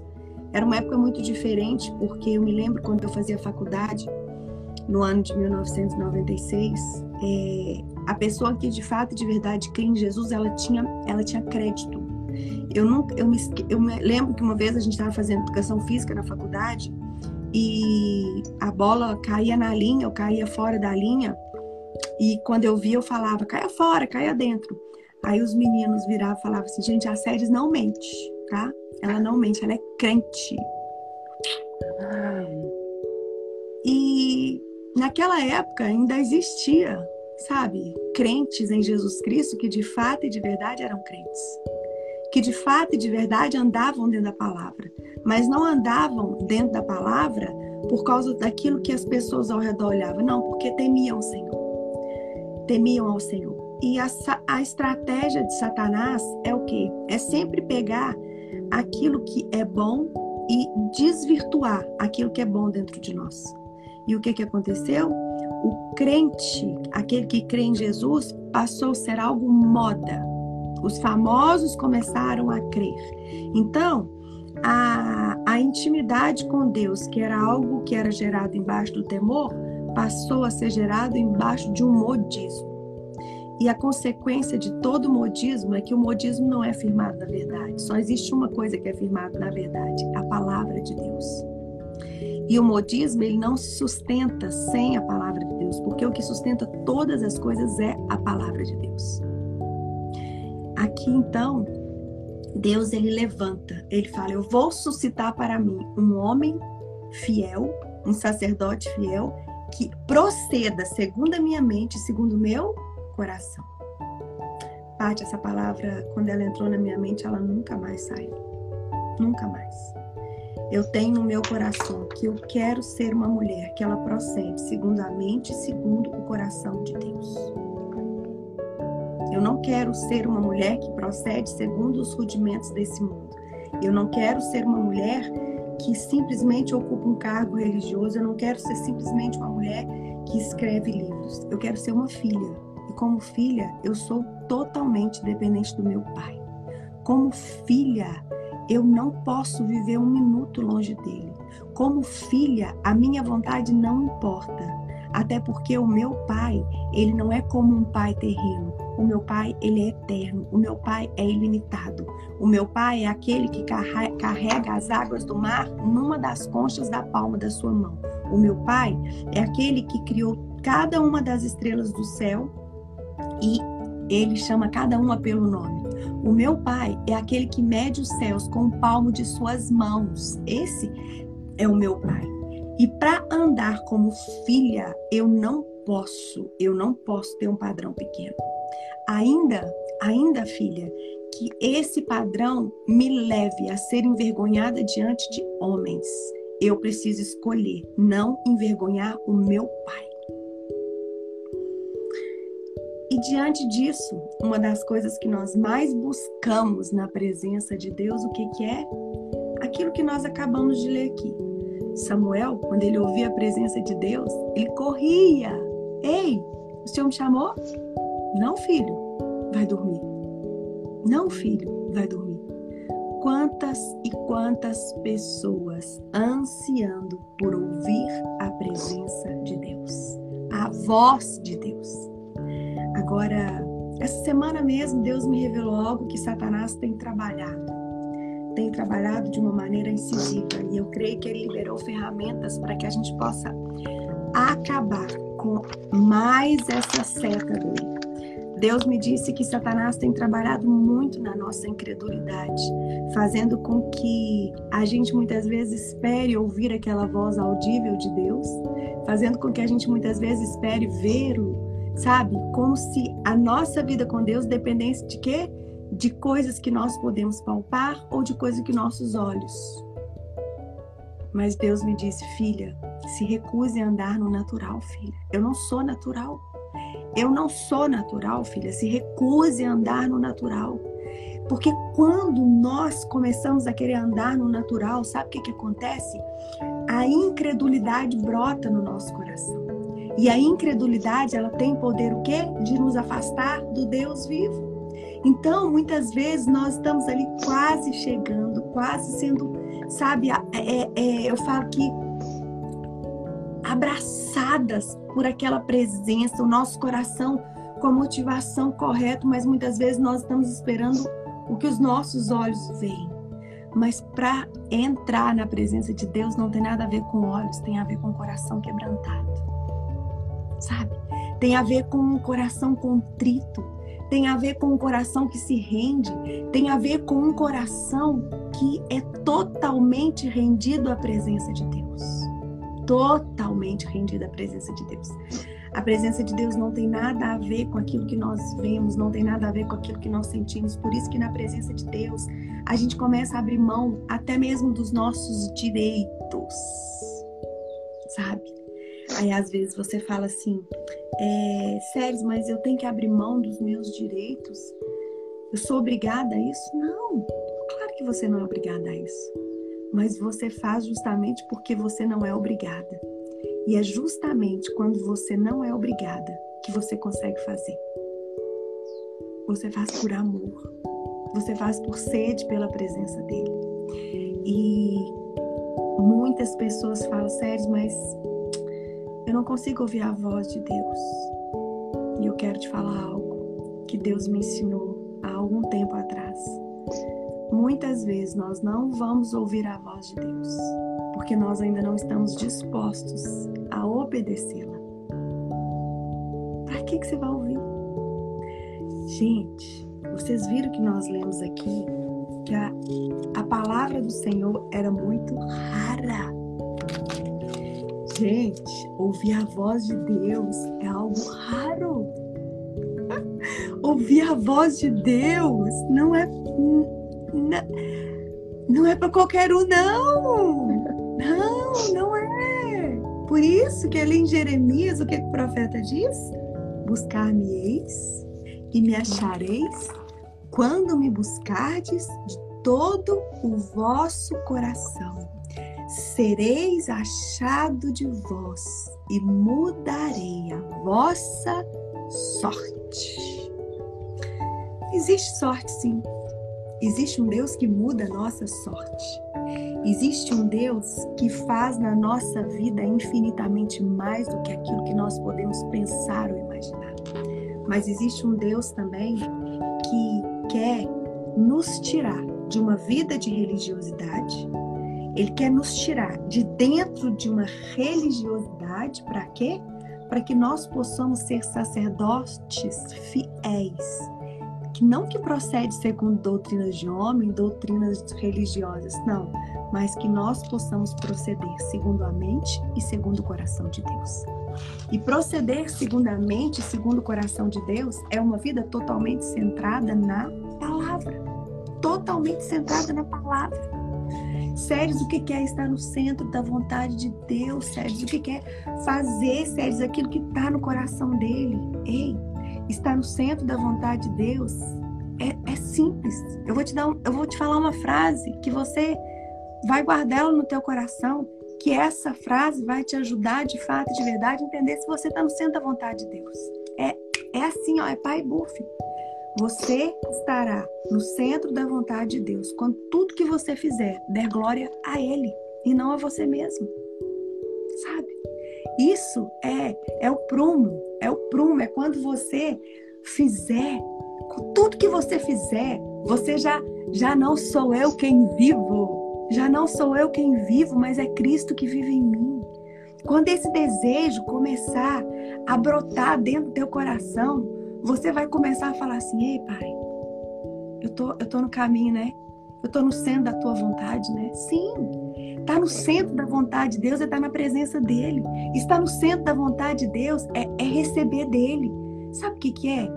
Speaker 2: era uma época muito diferente, porque eu me lembro quando eu fazia faculdade, no ano de 1996, é, a pessoa que de fato, de verdade, crê em Jesus, ela tinha, ela tinha crédito. Eu nunca, eu me, eu me lembro que uma vez a gente estava fazendo educação física na faculdade e a bola caía na linha, eu caía fora da linha e quando eu via eu falava, caia fora, caia dentro. Aí os meninos viravam e falavam assim, gente, a Séries não mente, tá? Ela não mente, ela é crente. E naquela época ainda existia sabe, crentes em Jesus Cristo que de fato e de verdade eram crentes. Que de fato e de verdade andavam dentro da palavra, mas não andavam dentro da palavra por causa daquilo que as pessoas ao redor olhavam, não, porque temiam o Senhor. Temiam ao Senhor. E a, a estratégia de Satanás é o quê? É sempre pegar aquilo que é bom e desvirtuar aquilo que é bom dentro de nós. E o que, que aconteceu? o crente, aquele que crê em Jesus, passou a ser algo moda. Os famosos começaram a crer. Então, a, a intimidade com Deus, que era algo que era gerado embaixo do temor, passou a ser gerado embaixo de um modismo. E a consequência de todo modismo é que o modismo não é firmado na verdade. Só existe uma coisa que é firmada na verdade: a palavra de Deus. E o modismo ele não se sustenta sem a palavra de Deus, porque o que sustenta todas as coisas é a palavra de Deus. Aqui então, Deus ele levanta, ele fala: Eu vou suscitar para mim um homem fiel, um sacerdote fiel, que proceda segundo a minha mente, segundo o meu coração. Paty, essa palavra, quando ela entrou na minha mente, ela nunca mais saiu. Nunca mais. Eu tenho no meu coração que eu quero ser uma mulher que ela procede segundo a mente segundo o coração de Deus. Eu não quero ser uma mulher que procede segundo os rudimentos desse mundo. Eu não quero ser uma mulher que simplesmente ocupa um cargo religioso. Eu não quero ser simplesmente uma mulher que escreve livros. Eu quero ser uma filha. E como filha, eu sou totalmente dependente do meu pai. Como filha, eu não posso viver um minuto longe dele. Como filha, a minha vontade não importa. Até porque o meu pai, ele não é como um pai terreno. O meu pai, ele é eterno. O meu pai é ilimitado. O meu pai é aquele que carrega as águas do mar numa das conchas da palma da sua mão. O meu pai é aquele que criou cada uma das estrelas do céu e ele chama cada uma pelo nome. O meu pai é aquele que mede os céus com o palmo de suas mãos. Esse é o meu pai. E para andar como filha, eu não posso, eu não posso ter um padrão pequeno. Ainda, ainda filha, que esse padrão me leve a ser envergonhada diante de homens. Eu preciso escolher não envergonhar o meu pai. E diante disso, uma das coisas que nós mais buscamos na presença de Deus, o que, que é? Aquilo que nós acabamos de ler aqui. Samuel, quando ele ouvia a presença de Deus, ele corria. Ei, o Senhor me chamou? Não, filho, vai dormir. Não, filho, vai dormir. Quantas e quantas pessoas ansiando por ouvir a presença de Deus, a voz de Deus Agora, essa semana mesmo, Deus me revelou algo que Satanás tem trabalhado. Tem trabalhado de uma maneira incisiva. E eu creio que ele liberou ferramentas para que a gente possa acabar com mais essa seta dele. Deus me disse que Satanás tem trabalhado muito na nossa incredulidade, fazendo com que a gente muitas vezes espere ouvir aquela voz audível de Deus, fazendo com que a gente muitas vezes espere ver o sabe? Como se a nossa vida com Deus dependesse de quê? De coisas que nós podemos palpar ou de coisas que nossos olhos. Mas Deus me disse, filha, se recuse a andar no natural, filha. Eu não sou natural. Eu não sou natural, filha. Se recuse a andar no natural. Porque quando nós começamos a querer andar no natural, sabe o que, que acontece? A incredulidade brota no nosso coração. E a incredulidade, ela tem poder o quê? De nos afastar do Deus vivo. Então, muitas vezes nós estamos ali quase chegando, quase sendo, sabe, é, é, eu falo que abraçadas por aquela presença, o nosso coração com a motivação correta, mas muitas vezes nós estamos esperando o que os nossos olhos veem. Mas para entrar na presença de Deus não tem nada a ver com olhos, tem a ver com o coração quebrantado sabe? Tem a ver com um coração contrito, tem a ver com um coração que se rende, tem a ver com um coração que é totalmente rendido à presença de Deus. Totalmente rendido à presença de Deus. A presença de Deus não tem nada a ver com aquilo que nós vemos, não tem nada a ver com aquilo que nós sentimos. Por isso que na presença de Deus, a gente começa a abrir mão até mesmo dos nossos direitos. Sabe? Aí às vezes você fala assim, é, Séries, mas eu tenho que abrir mão dos meus direitos? Eu sou obrigada a isso? Não, claro que você não é obrigada a isso. Mas você faz justamente porque você não é obrigada. E é justamente quando você não é obrigada que você consegue fazer. Você faz por amor. Você faz por sede pela presença dele. E muitas pessoas falam, Séries, mas eu não consigo ouvir a voz de Deus. E eu quero te falar algo que Deus me ensinou há algum tempo atrás. Muitas vezes nós não vamos ouvir a voz de Deus, porque nós ainda não estamos dispostos a obedecê-la. Para que, que você vai ouvir? Gente, vocês viram que nós lemos aqui que a, a palavra do Senhor era muito rara. Gente, ouvir a voz de Deus é algo raro. *laughs* ouvir a voz de Deus não é não é para qualquer um não. Não, não é. Por isso que ali em Jeremias o que, que o profeta diz? Buscar-me-eis e me achareis quando me buscardes de todo o vosso coração. Sereis achado de vós e mudarei a vossa sorte. Existe sorte, sim. Existe um Deus que muda a nossa sorte. Existe um Deus que faz na nossa vida infinitamente mais do que aquilo que nós podemos pensar ou imaginar. Mas existe um Deus também que quer nos tirar de uma vida de religiosidade. Ele quer nos tirar de dentro de uma religiosidade para quê? Para que nós possamos ser sacerdotes fiéis, que não que procede segundo doutrinas de homem, doutrinas religiosas, não, mas que nós possamos proceder segundo a mente e segundo o coração de Deus. E proceder segundo a mente segundo o coração de Deus é uma vida totalmente centrada na palavra. Totalmente centrada na palavra. Sérios, o que é estar no centro da vontade de Deus? Sérios, o que é fazer, Sérios, aquilo que está no coração dele? Ei, estar no centro da vontade de Deus é, é simples. Eu vou te dar, um, eu vou te falar uma frase que você vai guardar ela no teu coração, que essa frase vai te ajudar de fato, de verdade, a entender se você está no centro da vontade de Deus. É, é assim, ó, é pai buff. Você estará no centro da vontade de Deus quando tudo que você fizer der glória a Ele e não a você mesmo. Isso é é o prumo, é o prumo, é quando você fizer, tudo que você fizer, você já já não sou eu quem vivo, já não sou eu quem vivo, mas é Cristo que vive em mim. Quando esse desejo começar a brotar dentro do teu coração, você vai começar a falar assim: "Ei, pai, eu tô eu tô no caminho, né? Eu tô no centro da tua vontade, né?" Sim. Está no centro da vontade de Deus é estar na presença dele. Está no centro da vontade de Deus é, é receber dele. Sabe o que, que é?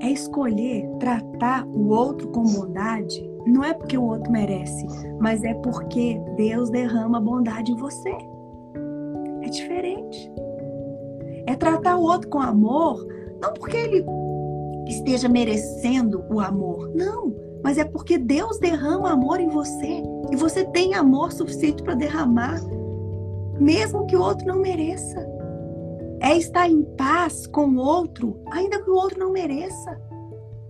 Speaker 2: É escolher tratar o outro com bondade. Não é porque o outro merece, mas é porque Deus derrama bondade em você. É diferente. É tratar o outro com amor, não porque ele esteja merecendo o amor. Não, mas é porque Deus derrama amor em você e você tem amor suficiente para derramar, mesmo que o outro não mereça. É estar em paz com o outro, ainda que o outro não mereça.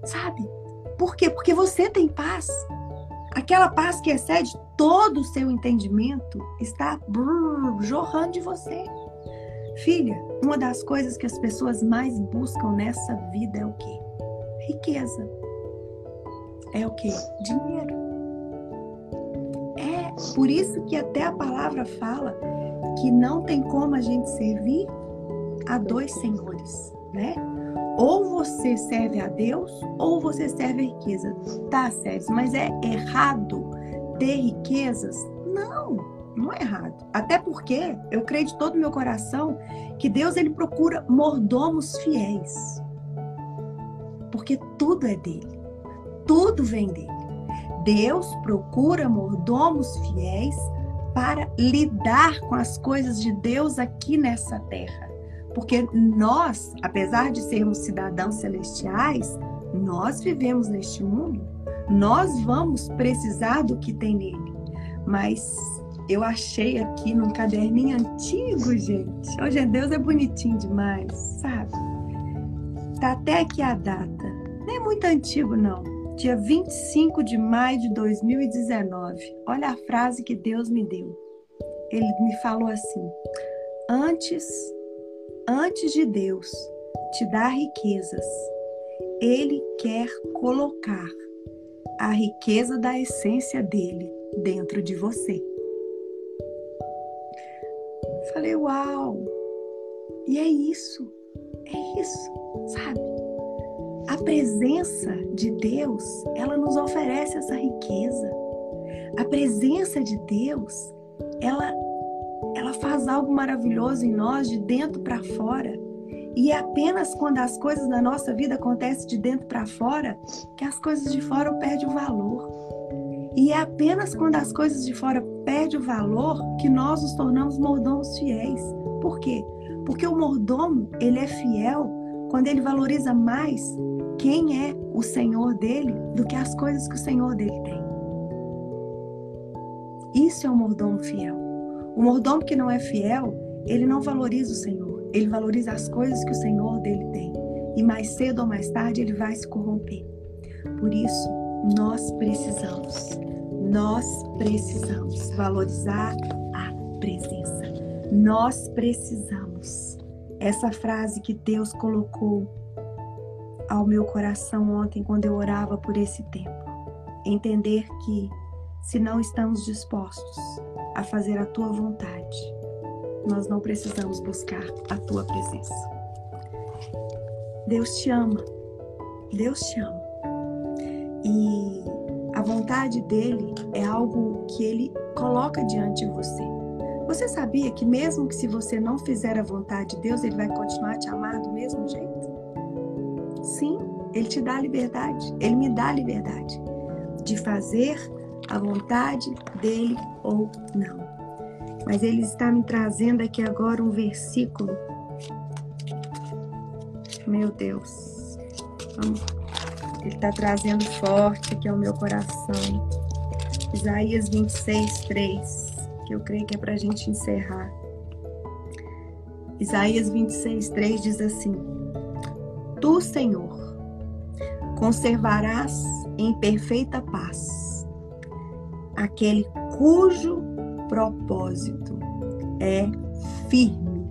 Speaker 2: Sabe? Por quê? Porque você tem paz. Aquela paz que excede todo o seu entendimento está brrr, jorrando de você. Filha, uma das coisas que as pessoas mais buscam nessa vida é o quê? Riqueza é o que? Dinheiro. É por isso que até a palavra fala que não tem como a gente servir a dois senhores, né? Ou você serve a Deus ou você serve a riqueza. Tá, Sérgio, mas é errado ter riquezas? Não, não é errado. Até porque eu creio de todo meu coração que Deus ele procura mordomos fiéis. Porque tudo é dele tudo vem dele. Deus procura mordomos fiéis para lidar com as coisas de Deus aqui nessa terra. Porque nós, apesar de sermos cidadãos celestiais, nós vivemos neste mundo, nós vamos precisar do que tem nele. Mas eu achei aqui num caderninho antigo, gente. Hoje Deus é bonitinho demais, sabe? Tá até aqui a data. Nem é muito antigo, não dia 25 de maio de 2019. Olha a frase que Deus me deu. Ele me falou assim: Antes, antes de Deus te dar riquezas, ele quer colocar a riqueza da essência dele dentro de você. Falei, uau! E é isso, é isso, sabe? A presença de Deus, ela nos oferece essa riqueza. A presença de Deus, ela ela faz algo maravilhoso em nós de dentro para fora. E é apenas quando as coisas na nossa vida acontecem de dentro para fora que as coisas de fora perdem o valor. E é apenas quando as coisas de fora perdem o valor que nós nos tornamos mordomos fiéis. Por quê? Porque o mordomo, ele é fiel quando ele valoriza mais quem é o Senhor dele do que as coisas que o Senhor dele tem. Isso é o mordomo fiel. O mordomo que não é fiel, ele não valoriza o Senhor, ele valoriza as coisas que o Senhor dele tem. E mais cedo ou mais tarde ele vai se corromper. Por isso, nós precisamos, nós precisamos valorizar a presença. Nós precisamos. Essa frase que Deus colocou ao meu coração ontem quando eu orava por esse tempo. Entender que se não estamos dispostos a fazer a tua vontade, nós não precisamos buscar a tua presença. Deus te ama. Deus te ama. E a vontade dele é algo que ele coloca diante de você. Você sabia que mesmo que se você não fizer a vontade de Deus, ele vai continuar te amar do mesmo jeito? Sim, ele te dá liberdade. Ele me dá liberdade de fazer a vontade dele ou não. Mas ele está me trazendo aqui agora um versículo. Meu Deus. Ele está trazendo forte aqui ao meu coração. Isaías 26, 3, que eu creio que é para a gente encerrar. Isaías 26, 3 diz assim: Tu, Senhor, conservarás em perfeita paz aquele cujo propósito é firme,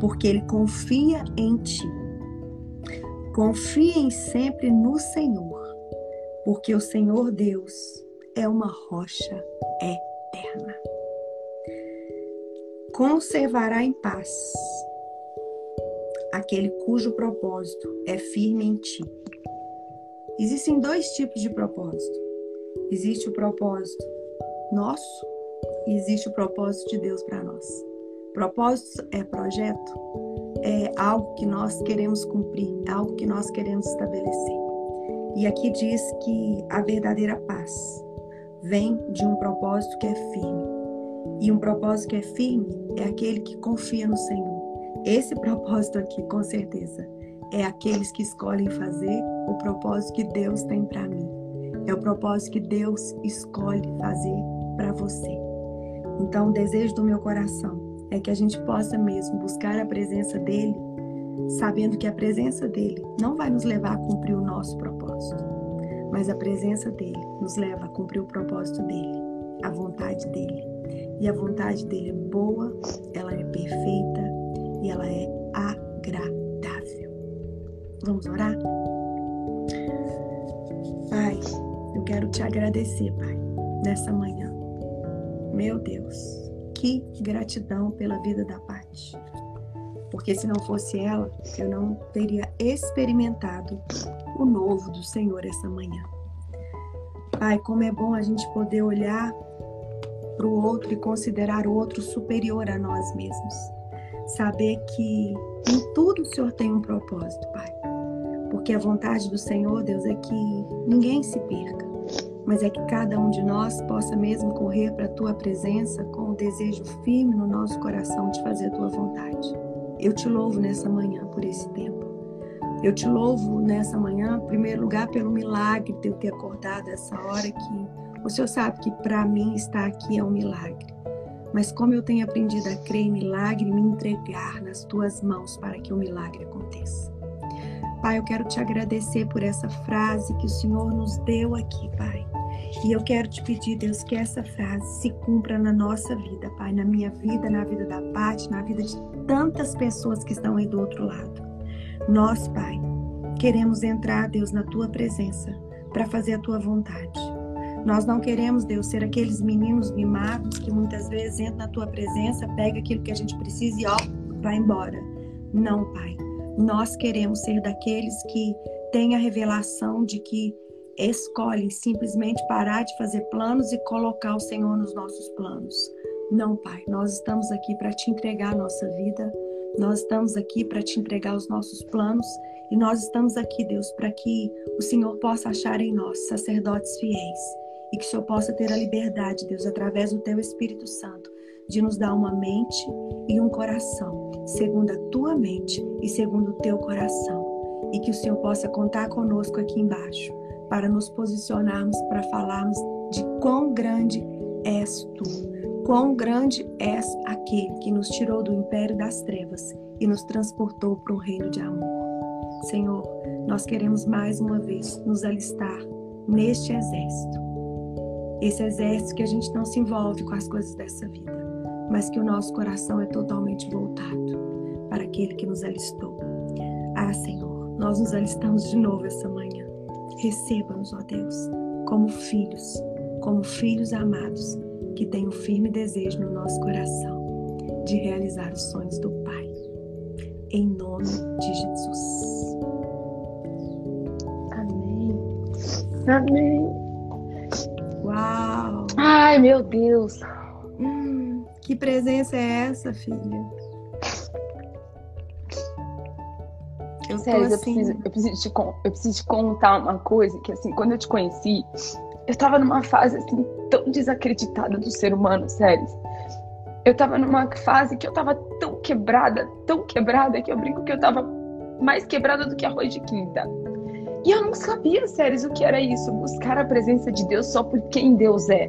Speaker 2: porque ele confia em ti. Confiem sempre no Senhor, porque o Senhor Deus é uma rocha eterna. Conservará em paz aquele cujo propósito é firme em ti. Existem dois tipos de propósito. Existe o propósito nosso e existe o propósito de Deus para nós. Propósito é projeto, é algo que nós queremos cumprir, é algo que nós queremos estabelecer. E aqui diz que a verdadeira paz vem de um propósito que é firme. E um propósito que é firme é aquele que confia no Senhor. Esse propósito aqui, com certeza, é aqueles que escolhem fazer o propósito que Deus tem para mim. É o propósito que Deus escolhe fazer para você. Então, o desejo do meu coração é que a gente possa mesmo buscar a presença dele, sabendo que a presença dele não vai nos levar a cumprir o nosso propósito, mas a presença dele nos leva a cumprir o propósito dele, a vontade dele. E a vontade dele é boa, ela é perfeita e ela é agradável. Vamos orar? Pai, eu quero te agradecer, Pai, nessa manhã. Meu Deus, que gratidão pela vida da Paty. Porque se não fosse ela, eu não teria experimentado o novo do Senhor essa manhã. Pai, como é bom a gente poder olhar para o outro e considerar o outro superior a nós mesmos. Saber que em tudo o Senhor tem um propósito, Pai. Porque a vontade do Senhor, Deus, é que ninguém se perca, mas é que cada um de nós possa mesmo correr para a tua presença com o desejo firme no nosso coração de fazer a tua vontade. Eu te louvo nessa manhã por esse tempo. Eu te louvo nessa manhã, em primeiro lugar, pelo milagre de eu ter acordado essa hora que o Senhor sabe que para mim estar aqui é um milagre. Mas como eu tenho aprendido a crer em milagre, me entregar nas tuas mãos para que o milagre aconteça. Pai, eu quero te agradecer por essa frase que o Senhor nos deu aqui, Pai. E eu quero te pedir, Deus, que essa frase se cumpra na nossa vida, Pai, na minha vida, na vida da Pati, na vida de tantas pessoas que estão aí do outro lado. Nós, Pai, queremos entrar, Deus, na tua presença para fazer a tua vontade. Nós não queremos, Deus, ser aqueles meninos mimados que muitas vezes entram na tua presença, pega aquilo que a gente precisa e ó, vai embora. Não, Pai. Nós queremos ser daqueles que têm a revelação de que escolhem simplesmente parar de fazer planos e colocar o Senhor nos nossos planos. Não, Pai, nós estamos aqui para te entregar a nossa vida, Nós estamos aqui para te entregar os nossos planos e nós estamos aqui, Deus, para que o Senhor possa achar em nós sacerdotes fiéis e que o Senhor possa ter a liberdade, Deus, através do teu Espírito Santo, de nos dar uma mente e um coração, segundo a tua mente e segundo o teu coração. E que o Senhor possa contar conosco aqui embaixo, para nos posicionarmos, para falarmos de quão grande és tu, quão grande és aquele que nos tirou do império das trevas e nos transportou para um reino de amor. Senhor, nós queremos mais uma vez nos alistar neste exército. Esse exército que a gente não se envolve com as coisas dessa vida, mas que o nosso coração é totalmente voltado para aquele que nos alistou. Ah, Senhor, nós nos alistamos de novo essa manhã. Receba-nos, ó Deus, como filhos, como filhos amados, que têm um firme desejo no nosso coração de realizar os sonhos do Pai. Em nome de Jesus.
Speaker 1: Amém.
Speaker 2: Uau!
Speaker 1: Ai, meu Deus.
Speaker 2: Hum, que presença é essa, filha?
Speaker 1: Eu Sério, assim... eu, preciso, eu, preciso te, eu preciso te contar uma coisa que, assim, quando eu te conheci, eu tava numa fase, assim, tão desacreditada do ser humano, sério. Eu tava numa fase que eu tava tão quebrada, tão quebrada, que eu brinco que eu tava mais quebrada do que arroz de quinta. E eu não sabia, Séries, o que era isso, buscar a presença de Deus só por quem Deus é.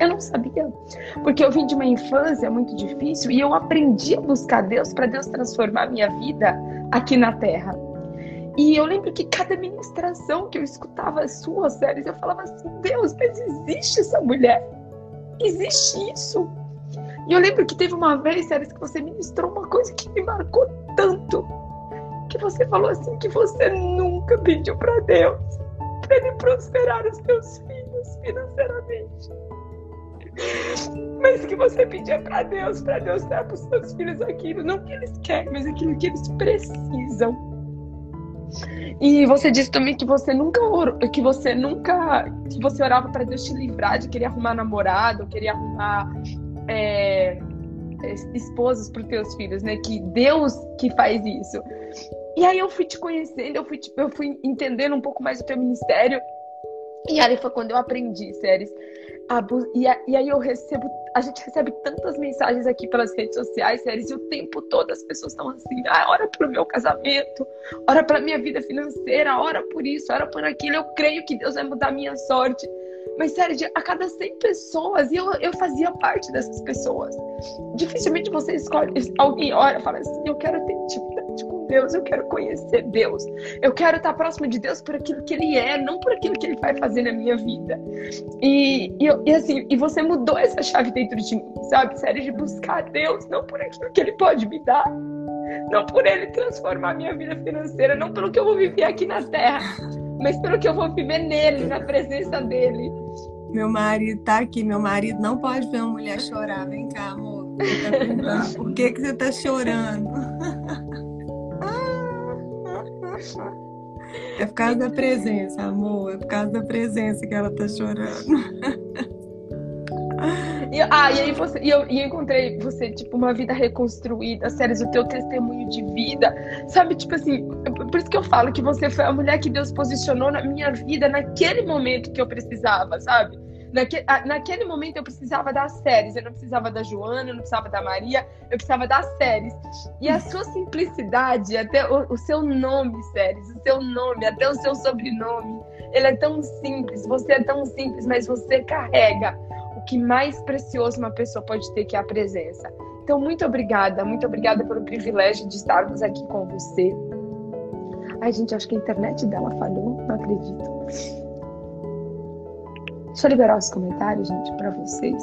Speaker 1: Eu não sabia, porque eu vim de uma infância muito difícil e eu aprendi a buscar Deus para Deus transformar minha vida aqui na Terra. E eu lembro que cada ministração que eu escutava sua, séries, eu falava assim: Deus, mas existe essa mulher? Existe isso? E eu lembro que teve uma vez, séries, que você ministrou uma coisa que me marcou tanto que você falou assim que você nunca pediu para Deus para ele prosperar os teus filhos financeiramente. Mas que você pedia para Deus, para Deus dar para os seus filhos aquilo, não que eles querem, mas aquilo que eles precisam. E você disse também que você nunca orou, que você nunca, que você orava para Deus te livrar de querer arrumar namorado, querer arrumar é, esposas para os teus filhos, né? Que Deus que faz isso. E aí eu fui te conhecendo, eu fui, tipo, eu fui entendendo um pouco mais o teu ministério. E aí foi quando eu aprendi, séries. E, e aí eu recebo, a gente recebe tantas mensagens aqui pelas redes sociais, séries, e o tempo todo as pessoas estão assim, ah, ora pro meu casamento, ora pra minha vida financeira, ora por isso, ora por aquilo, eu creio que Deus vai mudar a minha sorte. Mas, sério, a cada 100 pessoas, e eu, eu fazia parte dessas pessoas. Dificilmente você escolhe, alguém ora e fala assim, eu quero ter com Deus, eu quero conhecer Deus, eu quero estar próximo de Deus por aquilo que Ele é, não por aquilo que Ele vai fazer na minha vida. E, e, e assim, e você mudou essa chave dentro de mim, sabe? Sério, de buscar Deus, não por aquilo que Ele pode me dar, não por Ele transformar minha vida financeira, não pelo que eu vou viver aqui na Terra, mas pelo que eu vou viver nele, na presença dele.
Speaker 2: Meu marido tá aqui, meu marido não pode ver uma mulher chorar. Vem cá, amor. Tá Por que, que você tá chorando? É por causa da presença, amor. É por causa da presença que ela tá chorando.
Speaker 1: E, ah, e aí você, e eu, e eu encontrei você, tipo, uma vida reconstruída, séries, o teu testemunho de vida. Sabe, tipo assim, por isso que eu falo que você foi a mulher que Deus posicionou na minha vida naquele momento que eu precisava, sabe? Naque, naquele momento eu precisava das séries, eu não precisava da Joana, eu não precisava da Maria, eu precisava das séries. E a sua simplicidade, até o, o seu nome, séries, o seu nome, até o seu sobrenome, ele é tão simples, você é tão simples, mas você carrega o que mais precioso uma pessoa pode ter, que é a presença. Então, muito obrigada, muito obrigada pelo privilégio de estarmos aqui com você. Ai, gente, acho que a internet dela falhou, não acredito. Deixa eu liberar os comentários, gente, para vocês.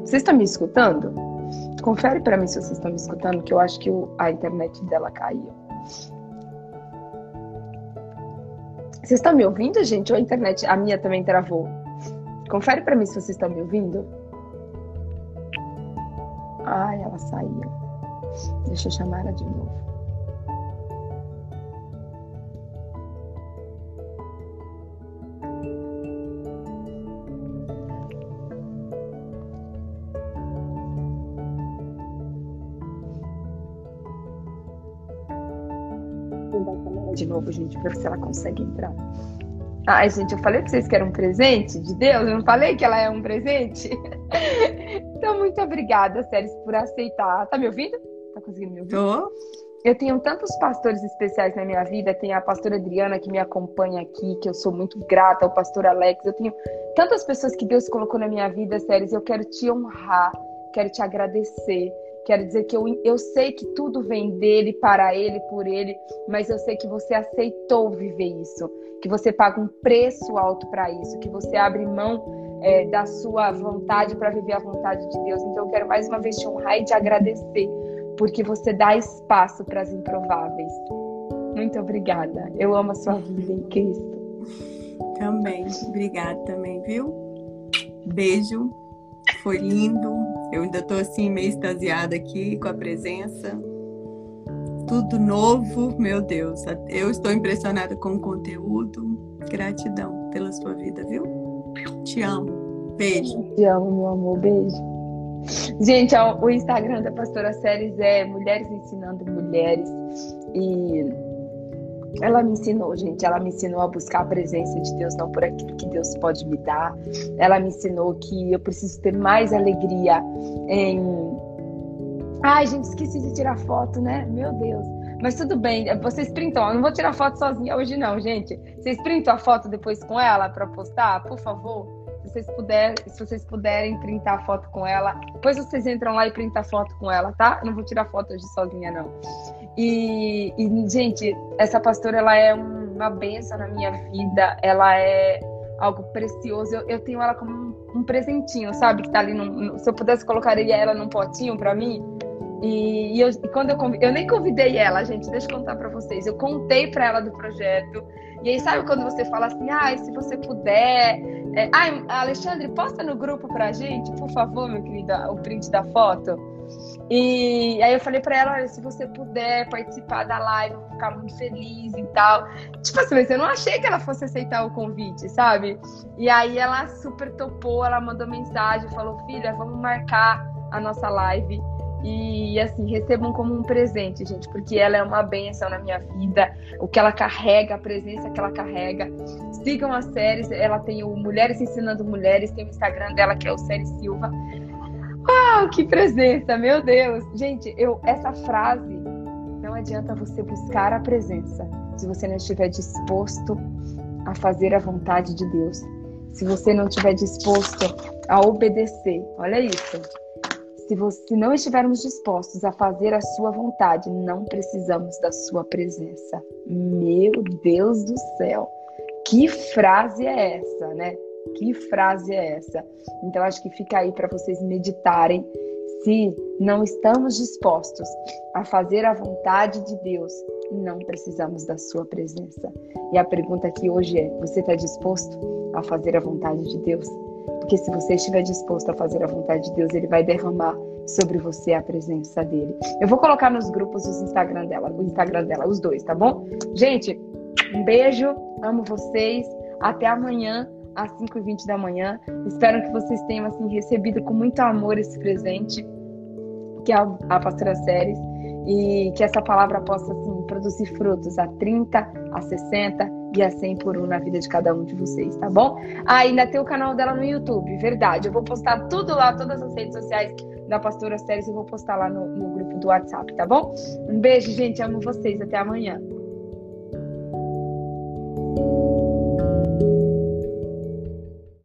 Speaker 1: Vocês estão me escutando? Confere para mim se vocês estão me escutando, que eu acho que a internet dela caiu. Vocês estão me ouvindo, gente? Ou a internet, a minha também travou? Confere para mim se vocês estão me ouvindo. Ai, ela saiu. Deixa eu chamar ela de novo. Novo, gente, para ver se ela consegue entrar. Ai, gente, eu falei pra vocês que era um presente de Deus, eu não falei que ela é um presente? *laughs* então, muito obrigada, Séries, por aceitar. Tá me ouvindo? Tá conseguindo me ouvir?
Speaker 2: Tô.
Speaker 1: Eu tenho tantos pastores especiais na minha vida. Tem a pastora Adriana que me acompanha aqui, que eu sou muito grata, o pastor Alex. Eu tenho tantas pessoas que Deus colocou na minha vida, Séries. Eu quero te honrar, quero te agradecer. Quero dizer que eu, eu sei que tudo vem dele, para ele, por ele, mas eu sei que você aceitou viver isso, que você paga um preço alto para isso, que você abre mão é, da sua vontade para viver a vontade de Deus. Então eu quero mais uma vez te honrar e te agradecer, porque você dá espaço para as improváveis. Muito obrigada. Eu amo a sua vida em Cristo.
Speaker 2: Também. Obrigada também, viu? Beijo. Foi lindo. Eu ainda estou assim meio extasiada aqui com a presença. Tudo novo, meu Deus. Eu estou impressionada com o conteúdo. Gratidão pela sua vida, viu? Te amo. Beijo.
Speaker 1: Te amo, meu amor. Beijo. Gente, o Instagram da Pastora Séries é Mulheres Ensinando Mulheres. E ela me ensinou, gente. Ela me ensinou a buscar a presença de Deus, não por aquilo que Deus pode me dar. Ela me ensinou que eu preciso ter mais alegria em. Ai, gente, esqueci de tirar foto, né? Meu Deus. Mas tudo bem, vocês printam. Eu não vou tirar foto sozinha hoje, não, gente. Vocês printam a foto depois com ela para postar, por favor? Se vocês, puder, se vocês puderem printar a foto com ela, depois vocês entram lá e printam a foto com ela, tá? Eu não vou tirar foto hoje sozinha, não. E, e, gente, essa pastora ela é uma benção na minha vida, ela é algo precioso. Eu, eu tenho ela como um, um, presentinho, sabe? Que tá ali. No, se eu pudesse colocaria ela num potinho para mim. E, e, eu, e quando eu eu nem convidei ela, gente, deixa eu contar para vocês. Eu contei para ela do projeto. E aí, sabe quando você fala assim, ah, se você puder. É, ah, Alexandre, posta no grupo pra gente, por favor, meu querido, o print da foto. E aí eu falei para ela, olha, se você puder participar da live, eu vou ficar muito feliz e tal. Tipo assim, mas eu não achei que ela fosse aceitar o convite, sabe? E aí ela super topou, ela mandou mensagem, falou, filha, vamos marcar a nossa live. E assim, recebam como um presente, gente, porque ela é uma benção na minha vida. O que ela carrega, a presença que ela carrega. Sigam as séries, ela tem o Mulheres Ensinando Mulheres, tem o Instagram dela que é o Série Silva. Uau, que presença, meu Deus. Gente, eu essa frase não adianta você buscar a presença se você não estiver disposto a fazer a vontade de Deus. Se você não estiver disposto a obedecer. Olha isso. Se, você, se não estivermos dispostos a fazer a sua vontade, não precisamos da sua presença. Meu Deus do céu. Que frase é essa, né? Que frase é essa? Então acho que fica aí para vocês meditarem. Se não estamos dispostos a fazer a vontade de Deus, não precisamos da sua presença. E a pergunta aqui hoje é: você está disposto a fazer a vontade de Deus? Porque se você estiver disposto a fazer a vontade de Deus, Ele vai derramar sobre você a presença dele. Eu vou colocar nos grupos os Instagram dela, o Instagram dela, os dois, tá bom? Gente, um beijo, amo vocês. Até amanhã às 5h20 da manhã. Espero que vocês tenham assim, recebido com muito amor esse presente, que é a Pastora Séries, e que essa palavra possa assim, produzir frutos a 30, a 60 e a 100 por um na vida de cada um de vocês, tá bom? Ah, ainda tem o canal dela no YouTube, verdade. Eu vou postar tudo lá, todas as redes sociais da Pastora Séries, eu vou postar lá no, no grupo do WhatsApp, tá bom? Um beijo, gente. Amo vocês. Até amanhã.